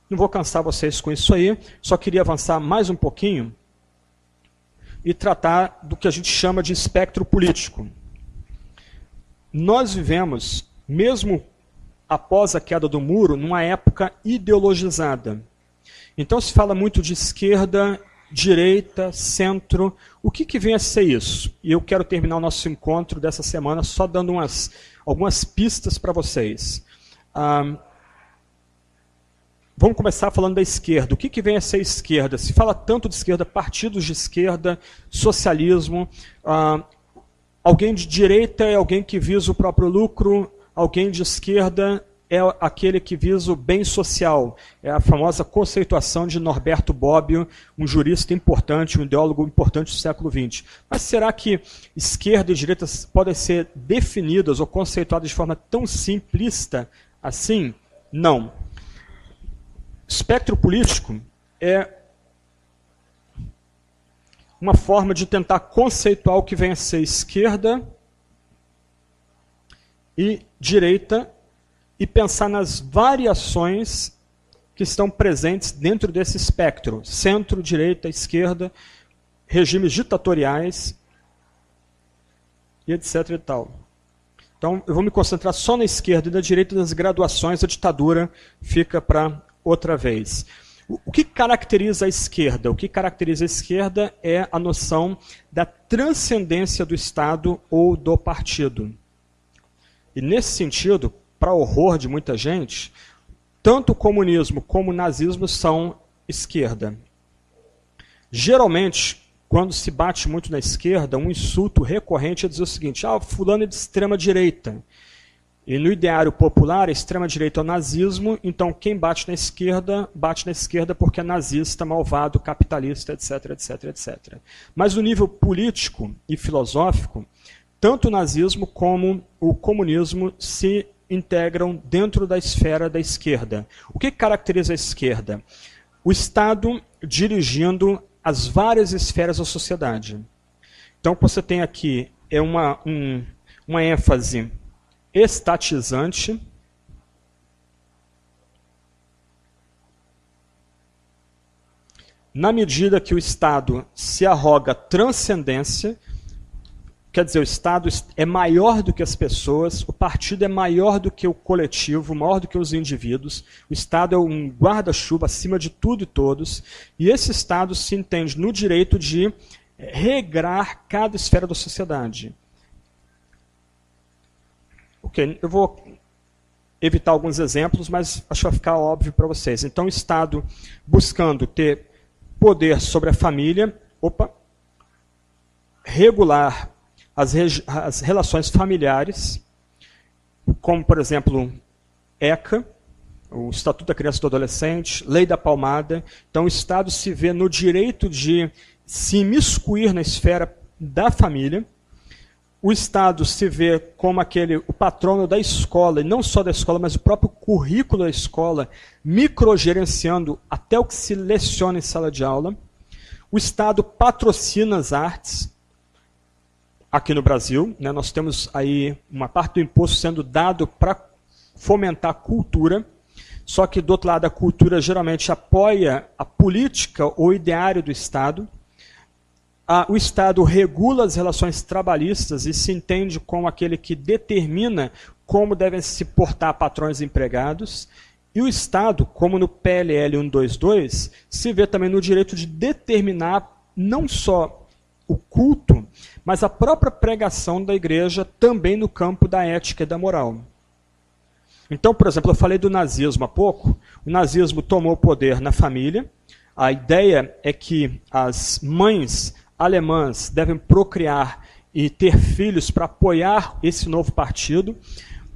Não vou cansar vocês com isso aí, só queria avançar mais um pouquinho e tratar do que a gente chama de espectro político. Nós vivemos, mesmo após a queda do muro, numa época ideologizada. Então se fala muito de esquerda, direita, centro. O que, que vem a ser isso? E eu quero terminar o nosso encontro dessa semana só dando umas, algumas pistas para vocês. Ah, Vamos começar falando da esquerda. O que, que vem a ser esquerda? Se fala tanto de esquerda, partidos de esquerda, socialismo. Ah, alguém de direita é alguém que visa o próprio lucro, alguém de esquerda é aquele que visa o bem social. É a famosa conceituação de Norberto Bobbio, um jurista importante, um ideólogo importante do século XX. Mas será que esquerda e direita podem ser definidas ou conceituadas de forma tão simplista assim? Não. Espectro político é uma forma de tentar conceituar o que vem a ser esquerda e direita e pensar nas variações que estão presentes dentro desse espectro: centro, direita, esquerda, regimes ditatoriais e etc. e tal. Então, eu vou me concentrar só na esquerda e na direita das graduações, a ditadura fica para outra vez. O que caracteriza a esquerda? O que caracteriza a esquerda é a noção da transcendência do Estado ou do partido. E nesse sentido, para horror de muita gente, tanto o comunismo como o nazismo são esquerda. Geralmente, quando se bate muito na esquerda, um insulto recorrente é dizer o seguinte: ah, fulano é de extrema direita. E no ideário popular, a extrema direita é o nazismo, então quem bate na esquerda, bate na esquerda porque é nazista, malvado, capitalista, etc, etc, etc. Mas no nível político e filosófico, tanto o nazismo como o comunismo se integram dentro da esfera da esquerda. O que caracteriza a esquerda? O Estado dirigindo as várias esferas da sociedade. Então, o que você tem aqui é uma, um, uma ênfase estatizante. Na medida que o Estado se arroga transcendência, quer dizer, o Estado é maior do que as pessoas, o partido é maior do que o coletivo, maior do que os indivíduos, o Estado é um guarda-chuva acima de tudo e todos, e esse Estado se entende no direito de regrar cada esfera da sociedade. Ok, eu vou evitar alguns exemplos, mas acho que vai ficar óbvio para vocês. Então, o Estado buscando ter poder sobre a família, opa, regular as, as relações familiares, como, por exemplo, ECA, o Estatuto da Criança e do Adolescente, Lei da Palmada. Então, o Estado se vê no direito de se imiscuir na esfera da família. O Estado se vê como aquele o patrono da escola, e não só da escola, mas o próprio currículo da escola, microgerenciando até o que se leciona em sala de aula. O Estado patrocina as artes, aqui no Brasil. Né, nós temos aí uma parte do imposto sendo dado para fomentar a cultura, só que do outro lado a cultura geralmente apoia a política ou ideário do Estado. O Estado regula as relações trabalhistas e se entende como aquele que determina como devem se portar patrões e empregados. E o Estado, como no PLL 122, se vê também no direito de determinar não só o culto, mas a própria pregação da igreja também no campo da ética e da moral. Então, por exemplo, eu falei do nazismo há pouco. O nazismo tomou poder na família. A ideia é que as mães alemãs devem procriar e ter filhos para apoiar esse novo partido.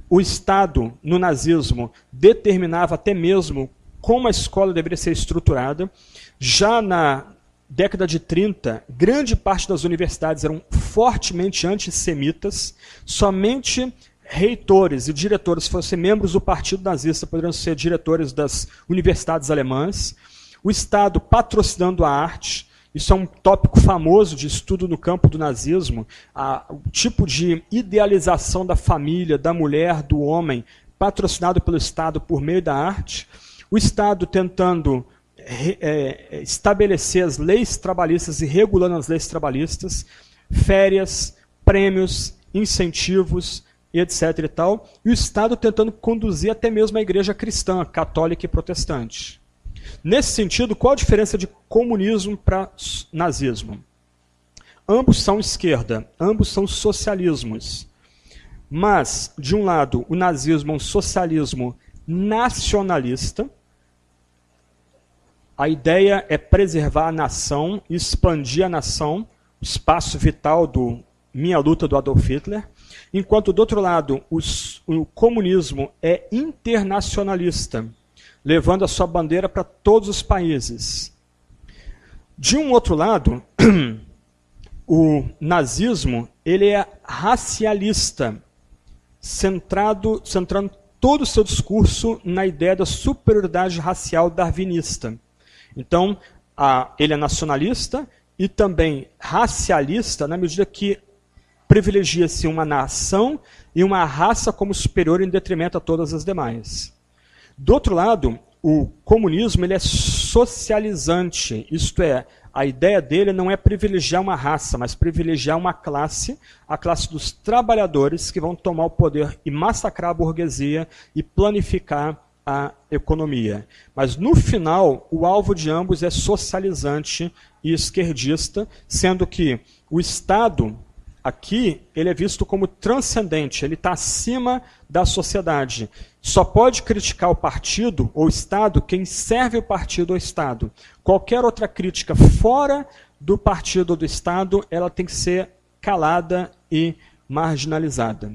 O Estado, no nazismo, determinava até mesmo como a escola deveria ser estruturada. Já na década de 30, grande parte das universidades eram fortemente antissemitas, somente reitores e diretores fossem membros do Partido Nazista poderiam ser diretores das universidades alemãs, o Estado patrocinando a arte, isso é um tópico famoso de estudo no campo do nazismo, a, o tipo de idealização da família, da mulher, do homem, patrocinado pelo Estado por meio da arte, o Estado tentando é, estabelecer as leis trabalhistas e regulando as leis trabalhistas, férias, prêmios, incentivos e etc. e tal, e o Estado tentando conduzir até mesmo a igreja cristã, católica e protestante. Nesse sentido, qual a diferença de comunismo para nazismo? Ambos são esquerda, ambos são socialismos. Mas, de um lado, o nazismo é um socialismo nacionalista, a ideia é preservar a nação, expandir a nação, o espaço vital do Minha Luta do Adolf Hitler, enquanto do outro lado os, o comunismo é internacionalista, levando a sua bandeira para todos os países. De um outro lado, *clears throat* o nazismo ele é racialista, centrado, centrando todo o seu discurso na ideia da superioridade racial darwinista. Então, a, ele é nacionalista e também racialista, na medida que privilegia-se uma nação e uma raça como superior em detrimento a todas as demais. Do outro lado, o comunismo ele é socializante, isto é, a ideia dele não é privilegiar uma raça, mas privilegiar uma classe, a classe dos trabalhadores que vão tomar o poder e massacrar a burguesia e planificar a economia. Mas no final, o alvo de ambos é socializante e esquerdista, sendo que o Estado aqui ele é visto como transcendente, ele está acima da sociedade. Só pode criticar o partido ou o Estado quem serve o partido ou o Estado. Qualquer outra crítica fora do partido ou do Estado, ela tem que ser calada e marginalizada.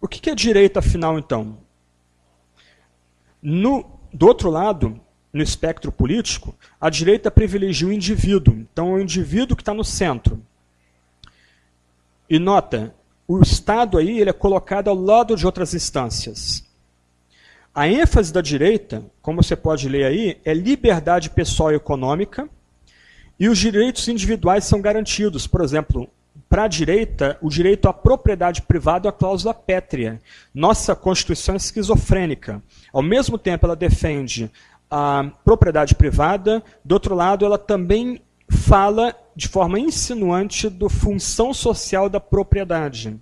O que é direita, afinal, então? No, do outro lado, no espectro político, a direita privilegia o indivíduo. Então, é o indivíduo que está no centro. E nota, o Estado aí ele é colocado ao lado de outras instâncias. A ênfase da direita, como você pode ler aí, é liberdade pessoal e econômica, e os direitos individuais são garantidos. Por exemplo, para a direita, o direito à propriedade privada é a cláusula pétrea. Nossa Constituição é esquizofrênica. Ao mesmo tempo, ela defende a propriedade privada, do outro lado, ela também fala de forma insinuante da função social da propriedade.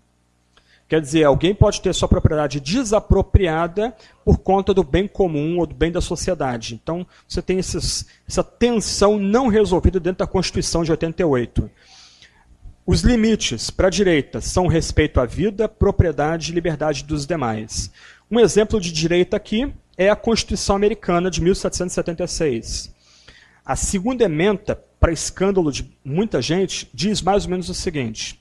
Quer dizer, alguém pode ter sua propriedade desapropriada por conta do bem comum ou do bem da sociedade. Então, você tem esses, essa tensão não resolvida dentro da Constituição de 88. Os limites para a direita são respeito à vida, propriedade e liberdade dos demais. Um exemplo de direita aqui é a Constituição Americana de 1776. A segunda emenda, para escândalo de muita gente, diz mais ou menos o seguinte: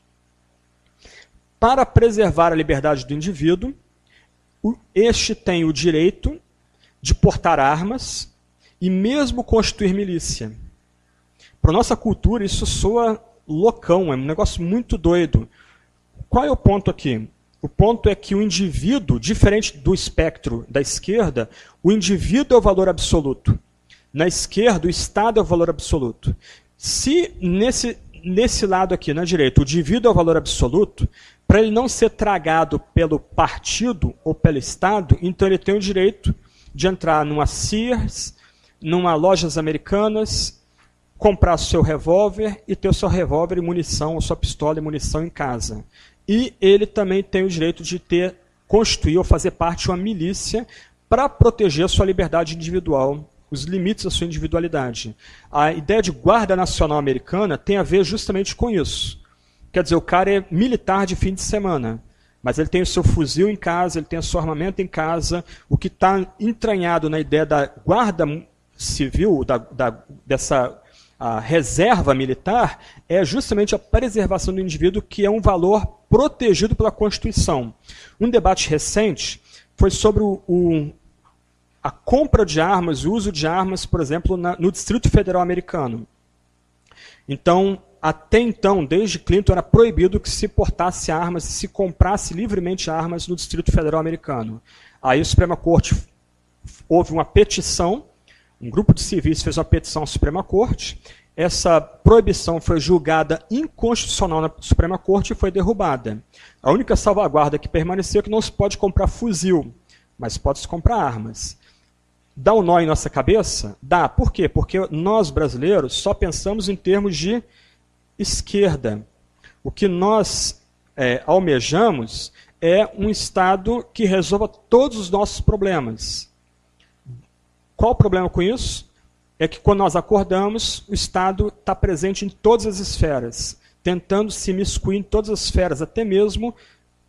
Para preservar a liberdade do indivíduo, este tem o direito de portar armas e mesmo constituir milícia. Para nossa cultura, isso soa loucão, é um negócio muito doido. Qual é o ponto aqui? O ponto é que o indivíduo, diferente do espectro da esquerda, o indivíduo é o valor absoluto. Na esquerda, o Estado é o valor absoluto. Se nesse, nesse lado aqui, na direita, o indivíduo é o valor absoluto, para ele não ser tragado pelo partido ou pelo Estado, então ele tem o direito de entrar numa Sears, numa lojas americanas, comprar seu revólver e ter o seu revólver e munição, ou sua pistola e munição em casa. E ele também tem o direito de ter, construir ou fazer parte de uma milícia para proteger sua liberdade individual, os limites da sua individualidade. A ideia de guarda nacional americana tem a ver justamente com isso. Quer dizer, o cara é militar de fim de semana, mas ele tem o seu fuzil em casa, ele tem o seu armamento em casa. O que está entranhado na ideia da guarda civil, da, da, dessa a reserva militar é justamente a preservação do indivíduo, que é um valor protegido pela Constituição. Um debate recente foi sobre o, o, a compra de armas, o uso de armas, por exemplo, na, no Distrito Federal americano. Então, até então, desde Clinton, era proibido que se portasse armas, se comprasse livremente armas no Distrito Federal americano. Aí a Suprema Corte houve uma petição um grupo de civis fez uma petição à Suprema Corte. Essa proibição foi julgada inconstitucional na Suprema Corte e foi derrubada. A única salvaguarda que permaneceu é que não se pode comprar fuzil, mas pode-se comprar armas. Dá um nó em nossa cabeça? Dá. Por quê? Porque nós, brasileiros, só pensamos em termos de esquerda. O que nós é, almejamos é um Estado que resolva todos os nossos problemas. Qual o problema com isso? É que quando nós acordamos, o Estado está presente em todas as esferas, tentando se miscuir em todas as esferas, até mesmo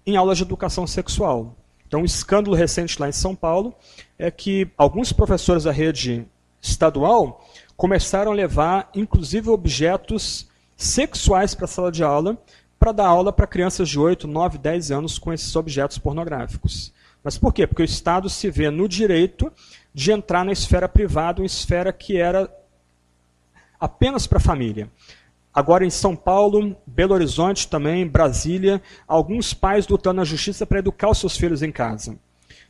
em aulas de educação sexual. Então, um escândalo recente lá em São Paulo é que alguns professores da rede estadual começaram a levar, inclusive, objetos sexuais para a sala de aula, para dar aula para crianças de 8, 9, 10 anos com esses objetos pornográficos. Mas por quê? Porque o Estado se vê no direito de entrar na esfera privada, uma esfera que era apenas para a família. Agora em São Paulo, Belo Horizonte também, Brasília, alguns pais lutando na justiça para educar os seus filhos em casa.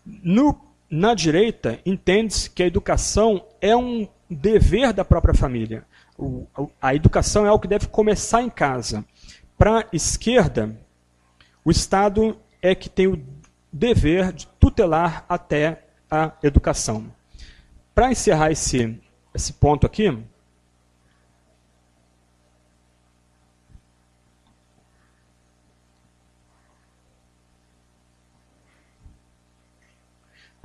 No, na direita, entende-se que a educação é um dever da própria família. O, a educação é algo que deve começar em casa. Para a esquerda, o Estado é que tem o dever de tutelar até a educação. para encerrar esse, esse ponto aqui,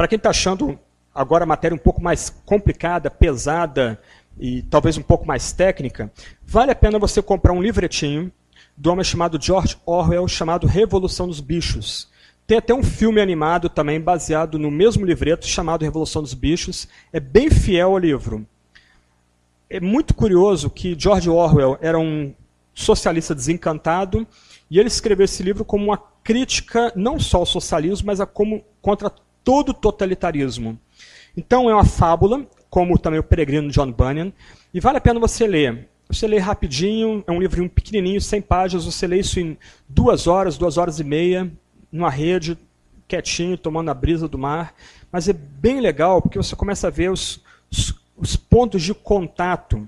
para quem está achando agora a matéria um pouco mais complicada, pesada e talvez um pouco mais técnica, vale a pena você comprar um livretinho do homem chamado George Orwell, chamado Revolução dos Bichos. Tem até um filme animado também baseado no mesmo livreto chamado Revolução dos Bichos. É bem fiel ao livro. É muito curioso que George Orwell era um socialista desencantado e ele escreveu esse livro como uma crítica não só ao socialismo, mas a como, contra todo totalitarismo. Então é uma fábula, como também o Peregrino John Bunyan, e vale a pena você ler. Você lê rapidinho, é um livrinho pequenininho, 100 páginas, você lê isso em duas horas, duas horas e meia, numa rede, quietinho, tomando a brisa do mar. Mas é bem legal, porque você começa a ver os, os, os pontos de contato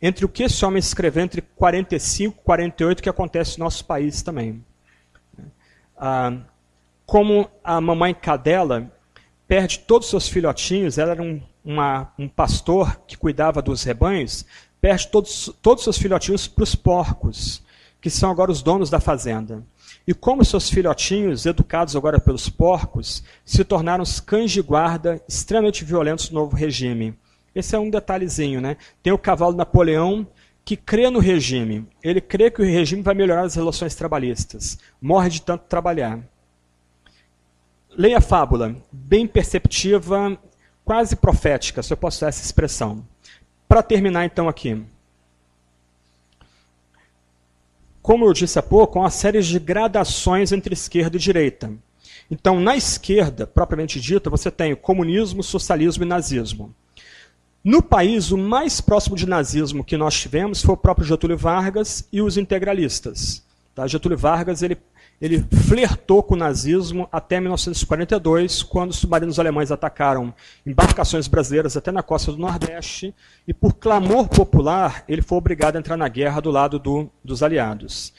entre o que esse homem escreveu entre 45 e 48, que acontece no nosso país também. Ah, como a mamãe Cadela perde todos os seus filhotinhos, ela era um, uma, um pastor que cuidava dos rebanhos, perde todos, todos os seus filhotinhos para os porcos, que são agora os donos da fazenda. E como seus filhotinhos, educados agora pelos porcos, se tornaram os cães de guarda extremamente violentos do novo regime. Esse é um detalhezinho, né? Tem o cavalo Napoleão, que crê no regime. Ele crê que o regime vai melhorar as relações trabalhistas. Morre de tanto trabalhar. Leia a fábula, bem perceptiva, quase profética, se eu posso usar essa expressão. Para terminar, então, aqui. Como eu disse há pouco, há uma série de gradações entre esquerda e direita. Então, na esquerda, propriamente dita, você tem o comunismo, socialismo e nazismo. No país, o mais próximo de nazismo que nós tivemos foi o próprio Getúlio Vargas e os integralistas. Tá? Getúlio Vargas ele ele flertou com o nazismo até 1942, quando os submarinos alemães atacaram embarcações brasileiras até na costa do Nordeste, e por clamor popular, ele foi obrigado a entrar na guerra do lado do, dos aliados.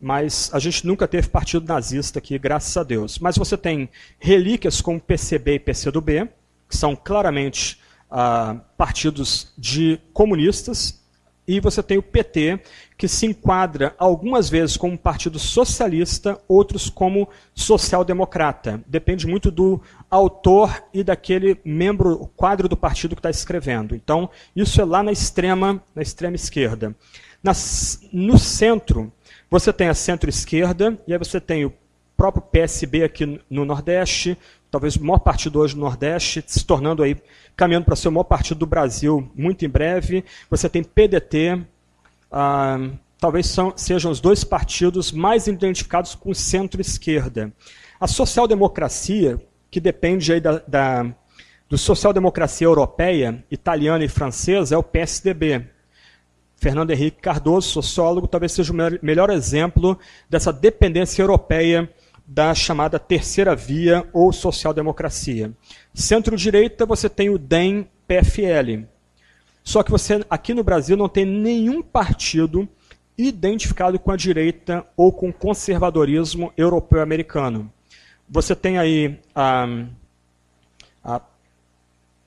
Mas a gente nunca teve partido nazista aqui, graças a Deus. Mas você tem relíquias como PCB e PCdoB, que são claramente ah, partidos de comunistas, e você tem o PT, que se enquadra algumas vezes como partido socialista, outros como social-democrata. Depende muito do autor e daquele membro, quadro do partido que está escrevendo. Então, isso é lá na extrema, na extrema esquerda. Nas, no centro, você tem a centro-esquerda, e aí você tem o próprio PSB aqui no Nordeste, talvez o maior partido hoje no Nordeste, se tornando aí, caminhando para ser o maior partido do Brasil muito em breve. Você tem PDT, ah, talvez são, sejam os dois partidos mais identificados com centro-esquerda. A social-democracia, que depende aí da, da do social-democracia europeia, italiana e francesa, é o PSDB. Fernando Henrique Cardoso, sociólogo, talvez seja o melhor exemplo dessa dependência europeia da chamada terceira via ou social-democracia. Centro-direita, você tem o DEM-PFL. Só que você, aqui no Brasil, não tem nenhum partido identificado com a direita ou com o conservadorismo europeu-americano. Você tem aí a, a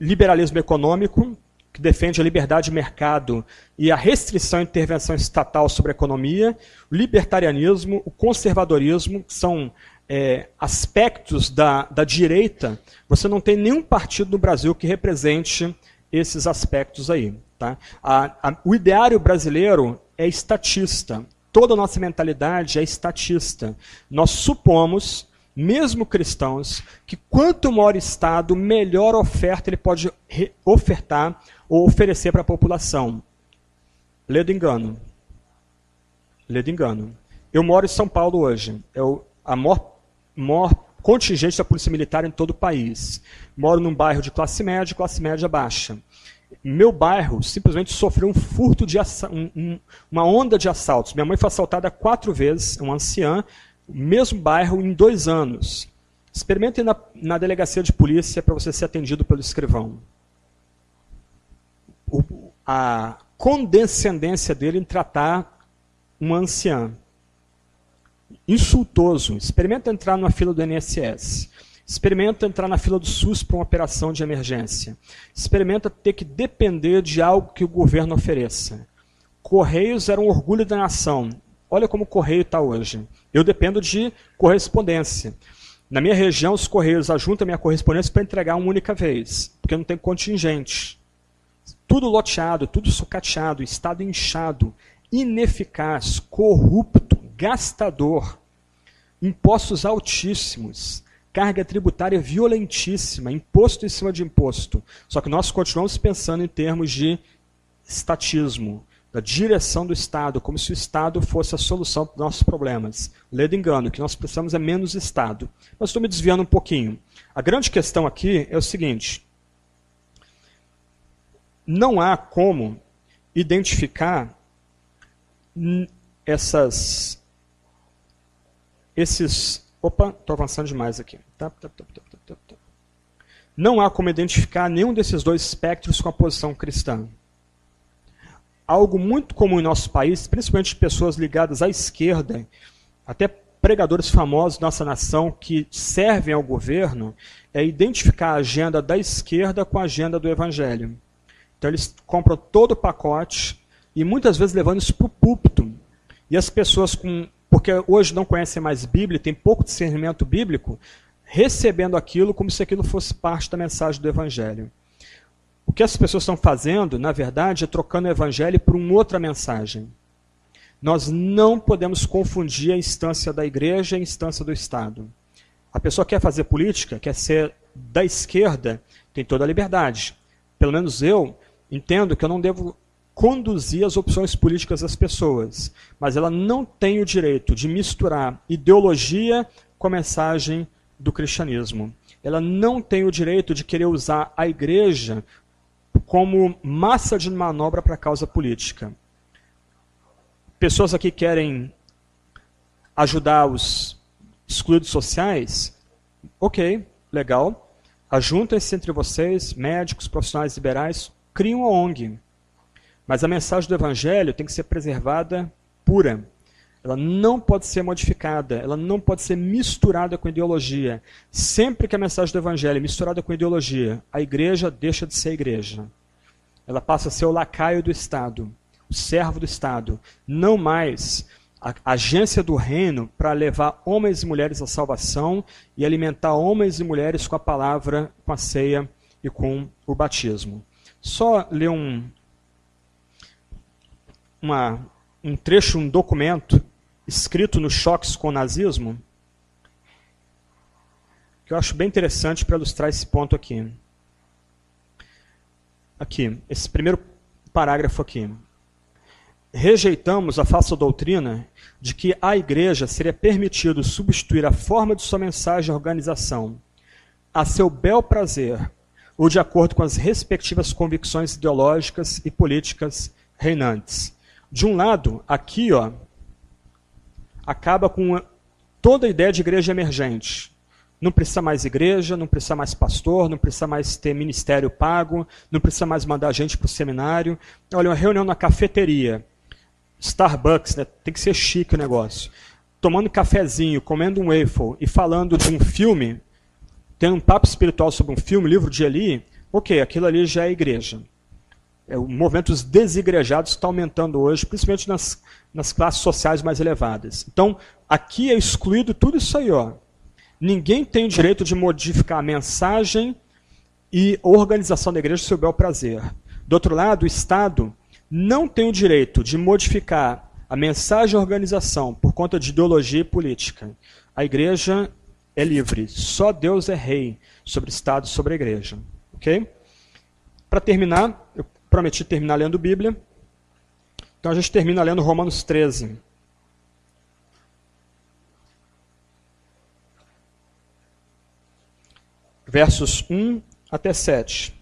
liberalismo econômico, que defende a liberdade de mercado e a restrição e intervenção estatal sobre a economia, o libertarianismo, o conservadorismo, que são é, aspectos da, da direita, você não tem nenhum partido no Brasil que represente esses aspectos aí. Tá? A, a, o ideário brasileiro é estatista. Toda a nossa mentalidade é estatista. Nós supomos mesmo cristãos, que quanto maior Estado, melhor oferta ele pode ofertar ou oferecer para a população. Ledo engano. Ledo engano. Eu moro em São Paulo hoje. É o, a maior, maior contingente da Polícia Militar em todo o país. Moro num bairro de classe média, classe média baixa. Meu bairro simplesmente sofreu um furto de um, um, uma onda de assaltos. Minha mãe foi assaltada quatro vezes, uma anciã, mesmo bairro em dois anos. Experimente na, na delegacia de polícia para você ser atendido pelo escrivão. O, a condescendência dele em tratar uma anciã. Insultoso. Experimenta entrar numa fila do INSS. Experimenta entrar na fila do SUS para uma operação de emergência. Experimenta ter que depender de algo que o governo ofereça. Correios era um orgulho da nação. Olha como o correio está hoje. Eu dependo de correspondência. Na minha região, os correios ajuntam minha correspondência para entregar uma única vez, porque não tem contingente. Tudo loteado, tudo sucateado, estado inchado, ineficaz, corrupto, gastador, impostos altíssimos, carga tributária violentíssima, imposto em cima de imposto. Só que nós continuamos pensando em termos de estatismo, da direção do Estado, como se o Estado fosse a solução para os nossos problemas. Ledo engano, o que nós precisamos é menos Estado. Mas estou me desviando um pouquinho. A grande questão aqui é o seguinte: não há como identificar essas, esses. Opa, estou avançando demais aqui. Tá, tá, tá, não há como identificar nenhum desses dois espectros com a posição cristã algo muito comum em nosso país, principalmente pessoas ligadas à esquerda, até pregadores famosos da nossa nação que servem ao governo, é identificar a agenda da esquerda com a agenda do evangelho. Então eles compram todo o pacote e muitas vezes levando isso para o púlpito. E as pessoas com. Porque hoje não conhecem mais Bíblia, tem pouco discernimento bíblico, recebendo aquilo como se aquilo fosse parte da mensagem do Evangelho. O que as pessoas estão fazendo, na verdade, é trocando o evangelho por uma outra mensagem. Nós não podemos confundir a instância da igreja e a instância do Estado. A pessoa quer fazer política, quer ser da esquerda, tem toda a liberdade. Pelo menos eu entendo que eu não devo conduzir as opções políticas das pessoas, mas ela não tem o direito de misturar ideologia com a mensagem do cristianismo. Ela não tem o direito de querer usar a igreja como massa de manobra para a causa política. Pessoas aqui querem ajudar os excluídos sociais? Ok, legal. Ajuntem-se entre vocês, médicos, profissionais liberais, criem uma ONG. Mas a mensagem do Evangelho tem que ser preservada pura. Ela não pode ser modificada, ela não pode ser misturada com ideologia. Sempre que a mensagem do Evangelho é misturada com ideologia, a igreja deixa de ser igreja ela passa a ser o lacaio do Estado, o servo do Estado, não mais a agência do reino para levar homens e mulheres à salvação e alimentar homens e mulheres com a palavra, com a ceia e com o batismo. Só ler um, uma, um trecho, um documento escrito nos choques com o nazismo, que eu acho bem interessante para ilustrar esse ponto aqui aqui, esse primeiro parágrafo aqui. Rejeitamos a falsa doutrina de que à igreja seria permitido substituir a forma de sua mensagem à organização, a seu bel prazer, ou de acordo com as respectivas convicções ideológicas e políticas reinantes. De um lado, aqui, ó, acaba com toda a ideia de igreja emergente. Não precisa mais igreja, não precisa mais pastor, não precisa mais ter ministério pago, não precisa mais mandar gente para o seminário. Olha, uma reunião na cafeteria, Starbucks, né? tem que ser chique o negócio. Tomando cafezinho, comendo um waffle e falando de um filme, tendo um papo espiritual sobre um filme, livro de Eli, ok, aquilo ali já é igreja. É, o movimento dos desigrejados está aumentando hoje, principalmente nas, nas classes sociais mais elevadas. Então, aqui é excluído tudo isso aí, ó Ninguém tem o direito de modificar a mensagem e organização da igreja seu bel prazer. Do outro lado, o Estado não tem o direito de modificar a mensagem e a organização por conta de ideologia e política. A igreja é livre. Só Deus é rei sobre o Estado e sobre a igreja. Ok? Para terminar, eu prometi terminar lendo Bíblia. Então a gente termina lendo Romanos 13. Versos 1 até 7.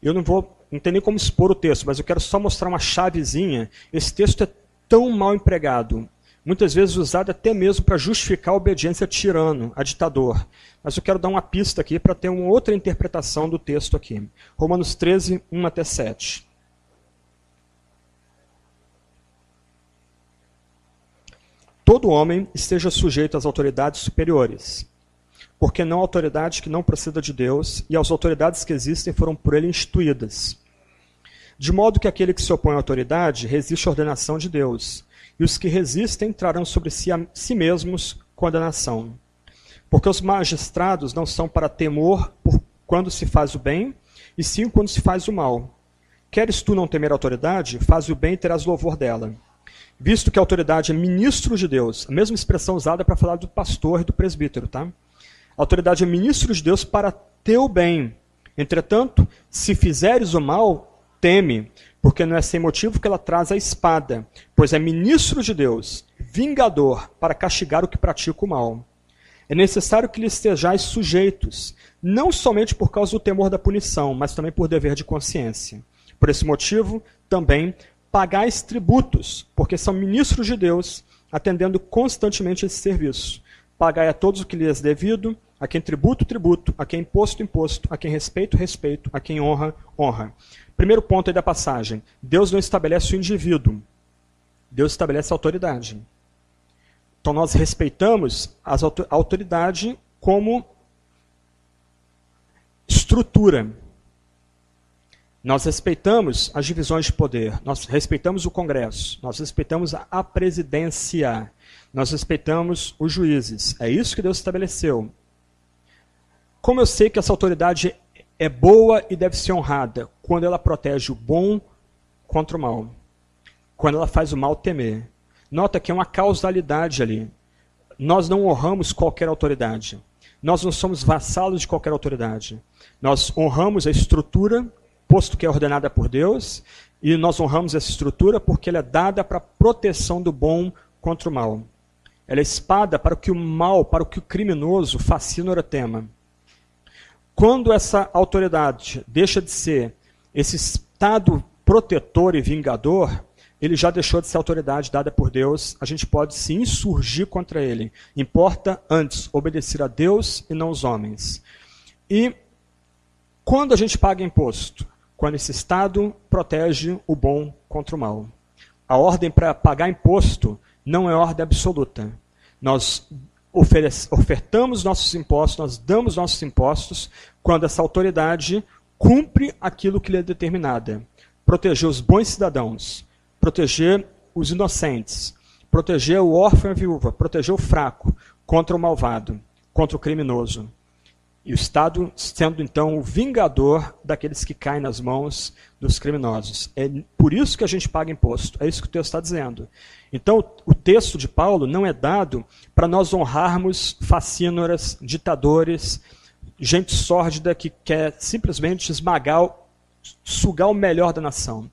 Eu não vou, não tem nem como expor o texto, mas eu quero só mostrar uma chavezinha. Esse texto é tão mal empregado, muitas vezes usado até mesmo para justificar a obediência a tirano, a ditador. Mas eu quero dar uma pista aqui para ter uma outra interpretação do texto aqui. Romanos 13, 1 até 7. Todo homem esteja sujeito às autoridades superiores, porque não autoridade que não proceda de Deus, e as autoridades que existem foram por ele instituídas. De modo que aquele que se opõe à autoridade resiste à ordenação de Deus, e os que resistem trarão sobre si a si mesmos condenação. Porque os magistrados não são para temor por quando se faz o bem, e sim quando se faz o mal. Queres tu não temer a autoridade, faz o bem e terás louvor dela. Visto que a autoridade é ministro de Deus, a mesma expressão usada para falar do pastor e do presbítero, tá? A autoridade é ministro de Deus para teu bem. Entretanto, se fizeres o mal, teme, porque não é sem motivo que ela traz a espada, pois é ministro de Deus, vingador, para castigar o que pratica o mal. É necessário que lhe estejais sujeitos, não somente por causa do temor da punição, mas também por dever de consciência. Por esse motivo, também pagais tributos, porque são ministros de Deus, atendendo constantemente esse serviço. Pagai a todos o que lhes é devido, a quem tributo, tributo, a quem imposto, imposto, a quem respeito, respeito, a quem honra, honra. Primeiro ponto aí da passagem: Deus não estabelece o indivíduo, Deus estabelece a autoridade. Então nós respeitamos a autoridade como estrutura. Nós respeitamos as divisões de poder, nós respeitamos o Congresso, nós respeitamos a presidência, nós respeitamos os juízes. É isso que Deus estabeleceu. Como eu sei que essa autoridade é boa e deve ser honrada? Quando ela protege o bom contra o mal. Quando ela faz o mal temer. Nota que é uma causalidade ali. Nós não honramos qualquer autoridade. Nós não somos vassalos de qualquer autoridade. Nós honramos a estrutura, posto que é ordenada por Deus, e nós honramos essa estrutura porque ela é dada para proteção do bom contra o mal. Ela é espada para o que o mal, para o que o criminoso fascina tema. Quando essa autoridade deixa de ser esse estado protetor e vingador, ele já deixou de ser autoridade dada por Deus, a gente pode se insurgir contra ele. Importa antes obedecer a Deus e não os homens. E quando a gente paga imposto? Quando esse Estado protege o bom contra o mal. A ordem para pagar imposto não é ordem absoluta. Nós ofertamos nossos impostos, nós damos nossos impostos quando essa autoridade cumpre aquilo que lhe é determinada. Proteger os bons cidadãos, proteger os inocentes, proteger o órfão e a viúva, proteger o fraco contra o malvado, contra o criminoso. E o Estado sendo então o vingador daqueles que caem nas mãos dos criminosos. É por isso que a gente paga imposto. É isso que o texto está dizendo. Então, o texto de Paulo não é dado para nós honrarmos facínoras, ditadores, gente sórdida que quer simplesmente esmagar, sugar o melhor da nação.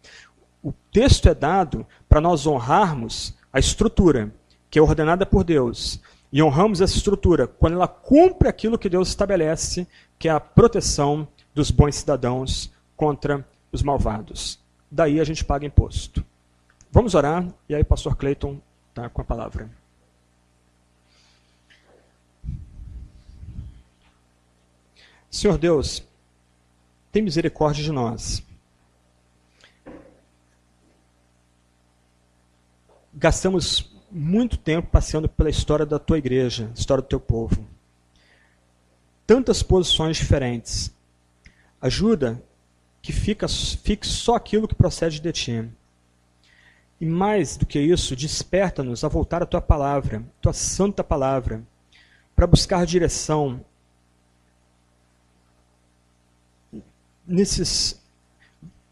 O texto é dado para nós honrarmos a estrutura, que é ordenada por Deus, e honramos essa estrutura quando ela cumpre aquilo que Deus estabelece, que é a proteção dos bons cidadãos contra os malvados. Daí a gente paga imposto. Vamos orar, e aí o pastor Clayton está com a palavra. Senhor Deus, tem misericórdia de nós. Gastamos muito tempo passeando pela história da tua igreja, história do teu povo. Tantas posições diferentes. Ajuda que fica, fique só aquilo que procede de ti. E mais do que isso, desperta-nos a voltar à tua palavra, tua santa palavra, para buscar direção nesses,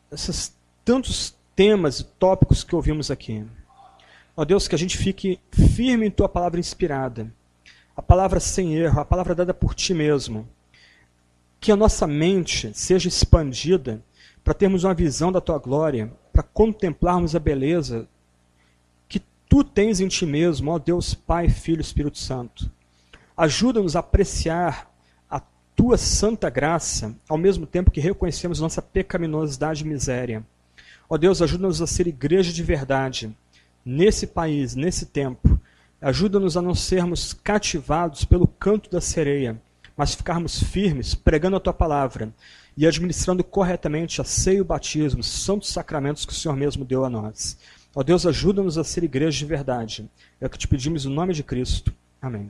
nesses tantos temas e tópicos que ouvimos aqui. Ó Deus, que a gente fique firme em tua palavra inspirada, a palavra sem erro, a palavra dada por ti mesmo. Que a nossa mente seja expandida para termos uma visão da tua glória, para contemplarmos a beleza que tu tens em ti mesmo, ó Deus, Pai, Filho e Espírito Santo. Ajuda-nos a apreciar a tua santa graça, ao mesmo tempo que reconhecemos nossa pecaminosidade e miséria. Ó Deus, ajuda-nos a ser igreja de verdade nesse país, nesse tempo. Ajuda-nos a não sermos cativados pelo canto da sereia, mas ficarmos firmes, pregando a tua palavra e administrando corretamente a ceia e o batismo, os santos sacramentos que o Senhor mesmo deu a nós. Ó Deus, ajuda-nos a ser igreja de verdade. É o que te pedimos no nome de Cristo. Amém.